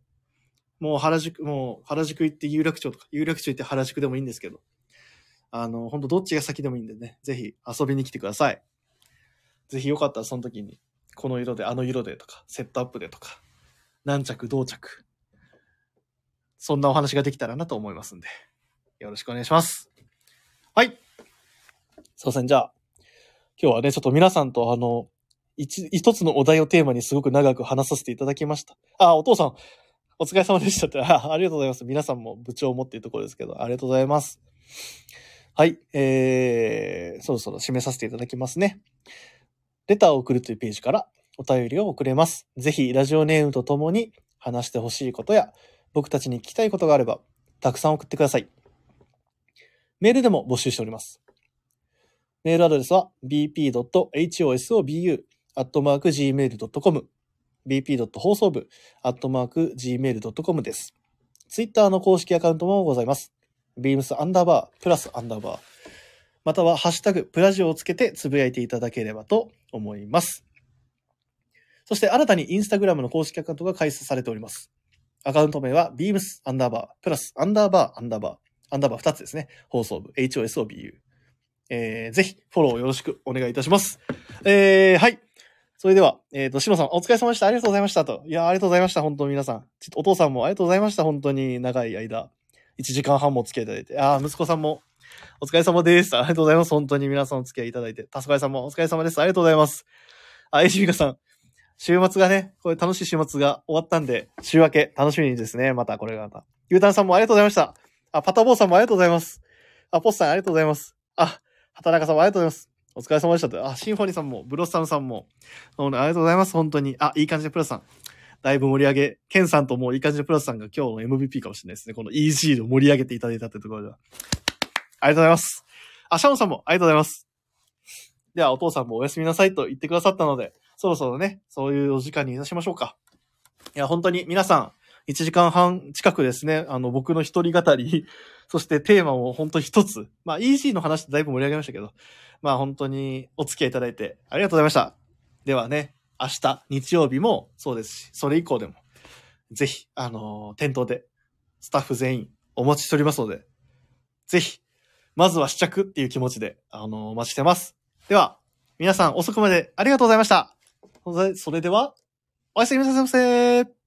もう原宿、もう原宿行って有楽町とか、有楽町行って原宿でもいいんですけど、あの、本当どっちが先でもいいんでね、ぜひ遊びに来てください。ぜひよかったらその時に、この色で、あの色でとか、セットアップでとか、何着、同着。そんなお話ができたらなと思いますんで、よろしくお願いします。はい。すいません、じゃあ、今日はね、ちょっと皆さんとあの、一、一つのお題をテーマにすごく長く話させていただきました。あ、お父さん、お疲れ様でしたって。あありがとうございます。皆さんも部長を持っているところですけど、ありがとうございます。はい、えー、そろそろ締めさせていただきますね。レターを送るというページからお便りを送れます。ぜひ、ラジオネームとともに話してほしいことや、僕たちに聞きたいことがあれば、たくさん送ってください。メールでも募集しております。メールアドレスは bp.hosobu.gmail.com bp. 放送部 .gmail.com です。ツイッターの公式アカウントもございます。Beams アンダーバープラスアンダーバーまたはハッシュタグプラジオをつけてつぶやいていただければと思います。そして新たにインスタグラムの公式アカウントが開設されております。アカウント名は beams アンダーバープラスアンダーバーアンダーバーアンダーバー2つですね。放送部 HOSOBU。えー、ぜひフォローよろしくお願いいたします。えー、はい。それでは、えっ、と、しのさん、お疲れ様でした。ありがとうございました。と。いや、ありがとうございました。本当皆さん。ちょっとお父さんもありがとうございました。本当に長い間。1時間半もお付き合いいただいて。あー息子さんも、お疲れ様です。ありがとうございます。本当に皆さんお付き合いいただいて。たすかいさんもお疲れ様です。ありがとうございます。あ、えしみかさん。週末がね、これ楽しい週末が終わったんで、週明け楽しみにですね。またこれがまた。ゆうたんさんもありがとうございました。あ、パタボーさんもありがとうございます。あ、ポスさんありがとうございます。あ、畑中さんもありがとうございます。お疲れ様でした。あ、シンフォニーさんも、ブロッサムさんも、ありがとうございます。本当に。あ、いい感じでプラスさん。だいぶ盛り上げ、ケンさんともういい感じでプラスさんが今日の MVP かもしれないですね。この EG を盛り上げていただいたってところでは。ありがとうございます。あ、シャオンさんもありがとうございます。では、お父さんもおやすみなさいと言ってくださったので、そろそろね、そういうお時間にいたしましょうか。いや、本当に皆さん、1時間半近くですね、あの、僕の一人語り、そしてテーマも本当一つ。まあ、EG の話でだいぶ盛り上げましたけど、まあ本当にお付き合いいただいてありがとうございました。ではね、明日、日曜日もそうですし、それ以降でも、ぜひ、あのー店頭で、スタッフ全員お待ちしておりますので、ぜひ、まずは試着っていう気持ちで、あのーお待ちしてます。では、皆さん遅くまでありがとうございました。それでは、おやすみなさいませ。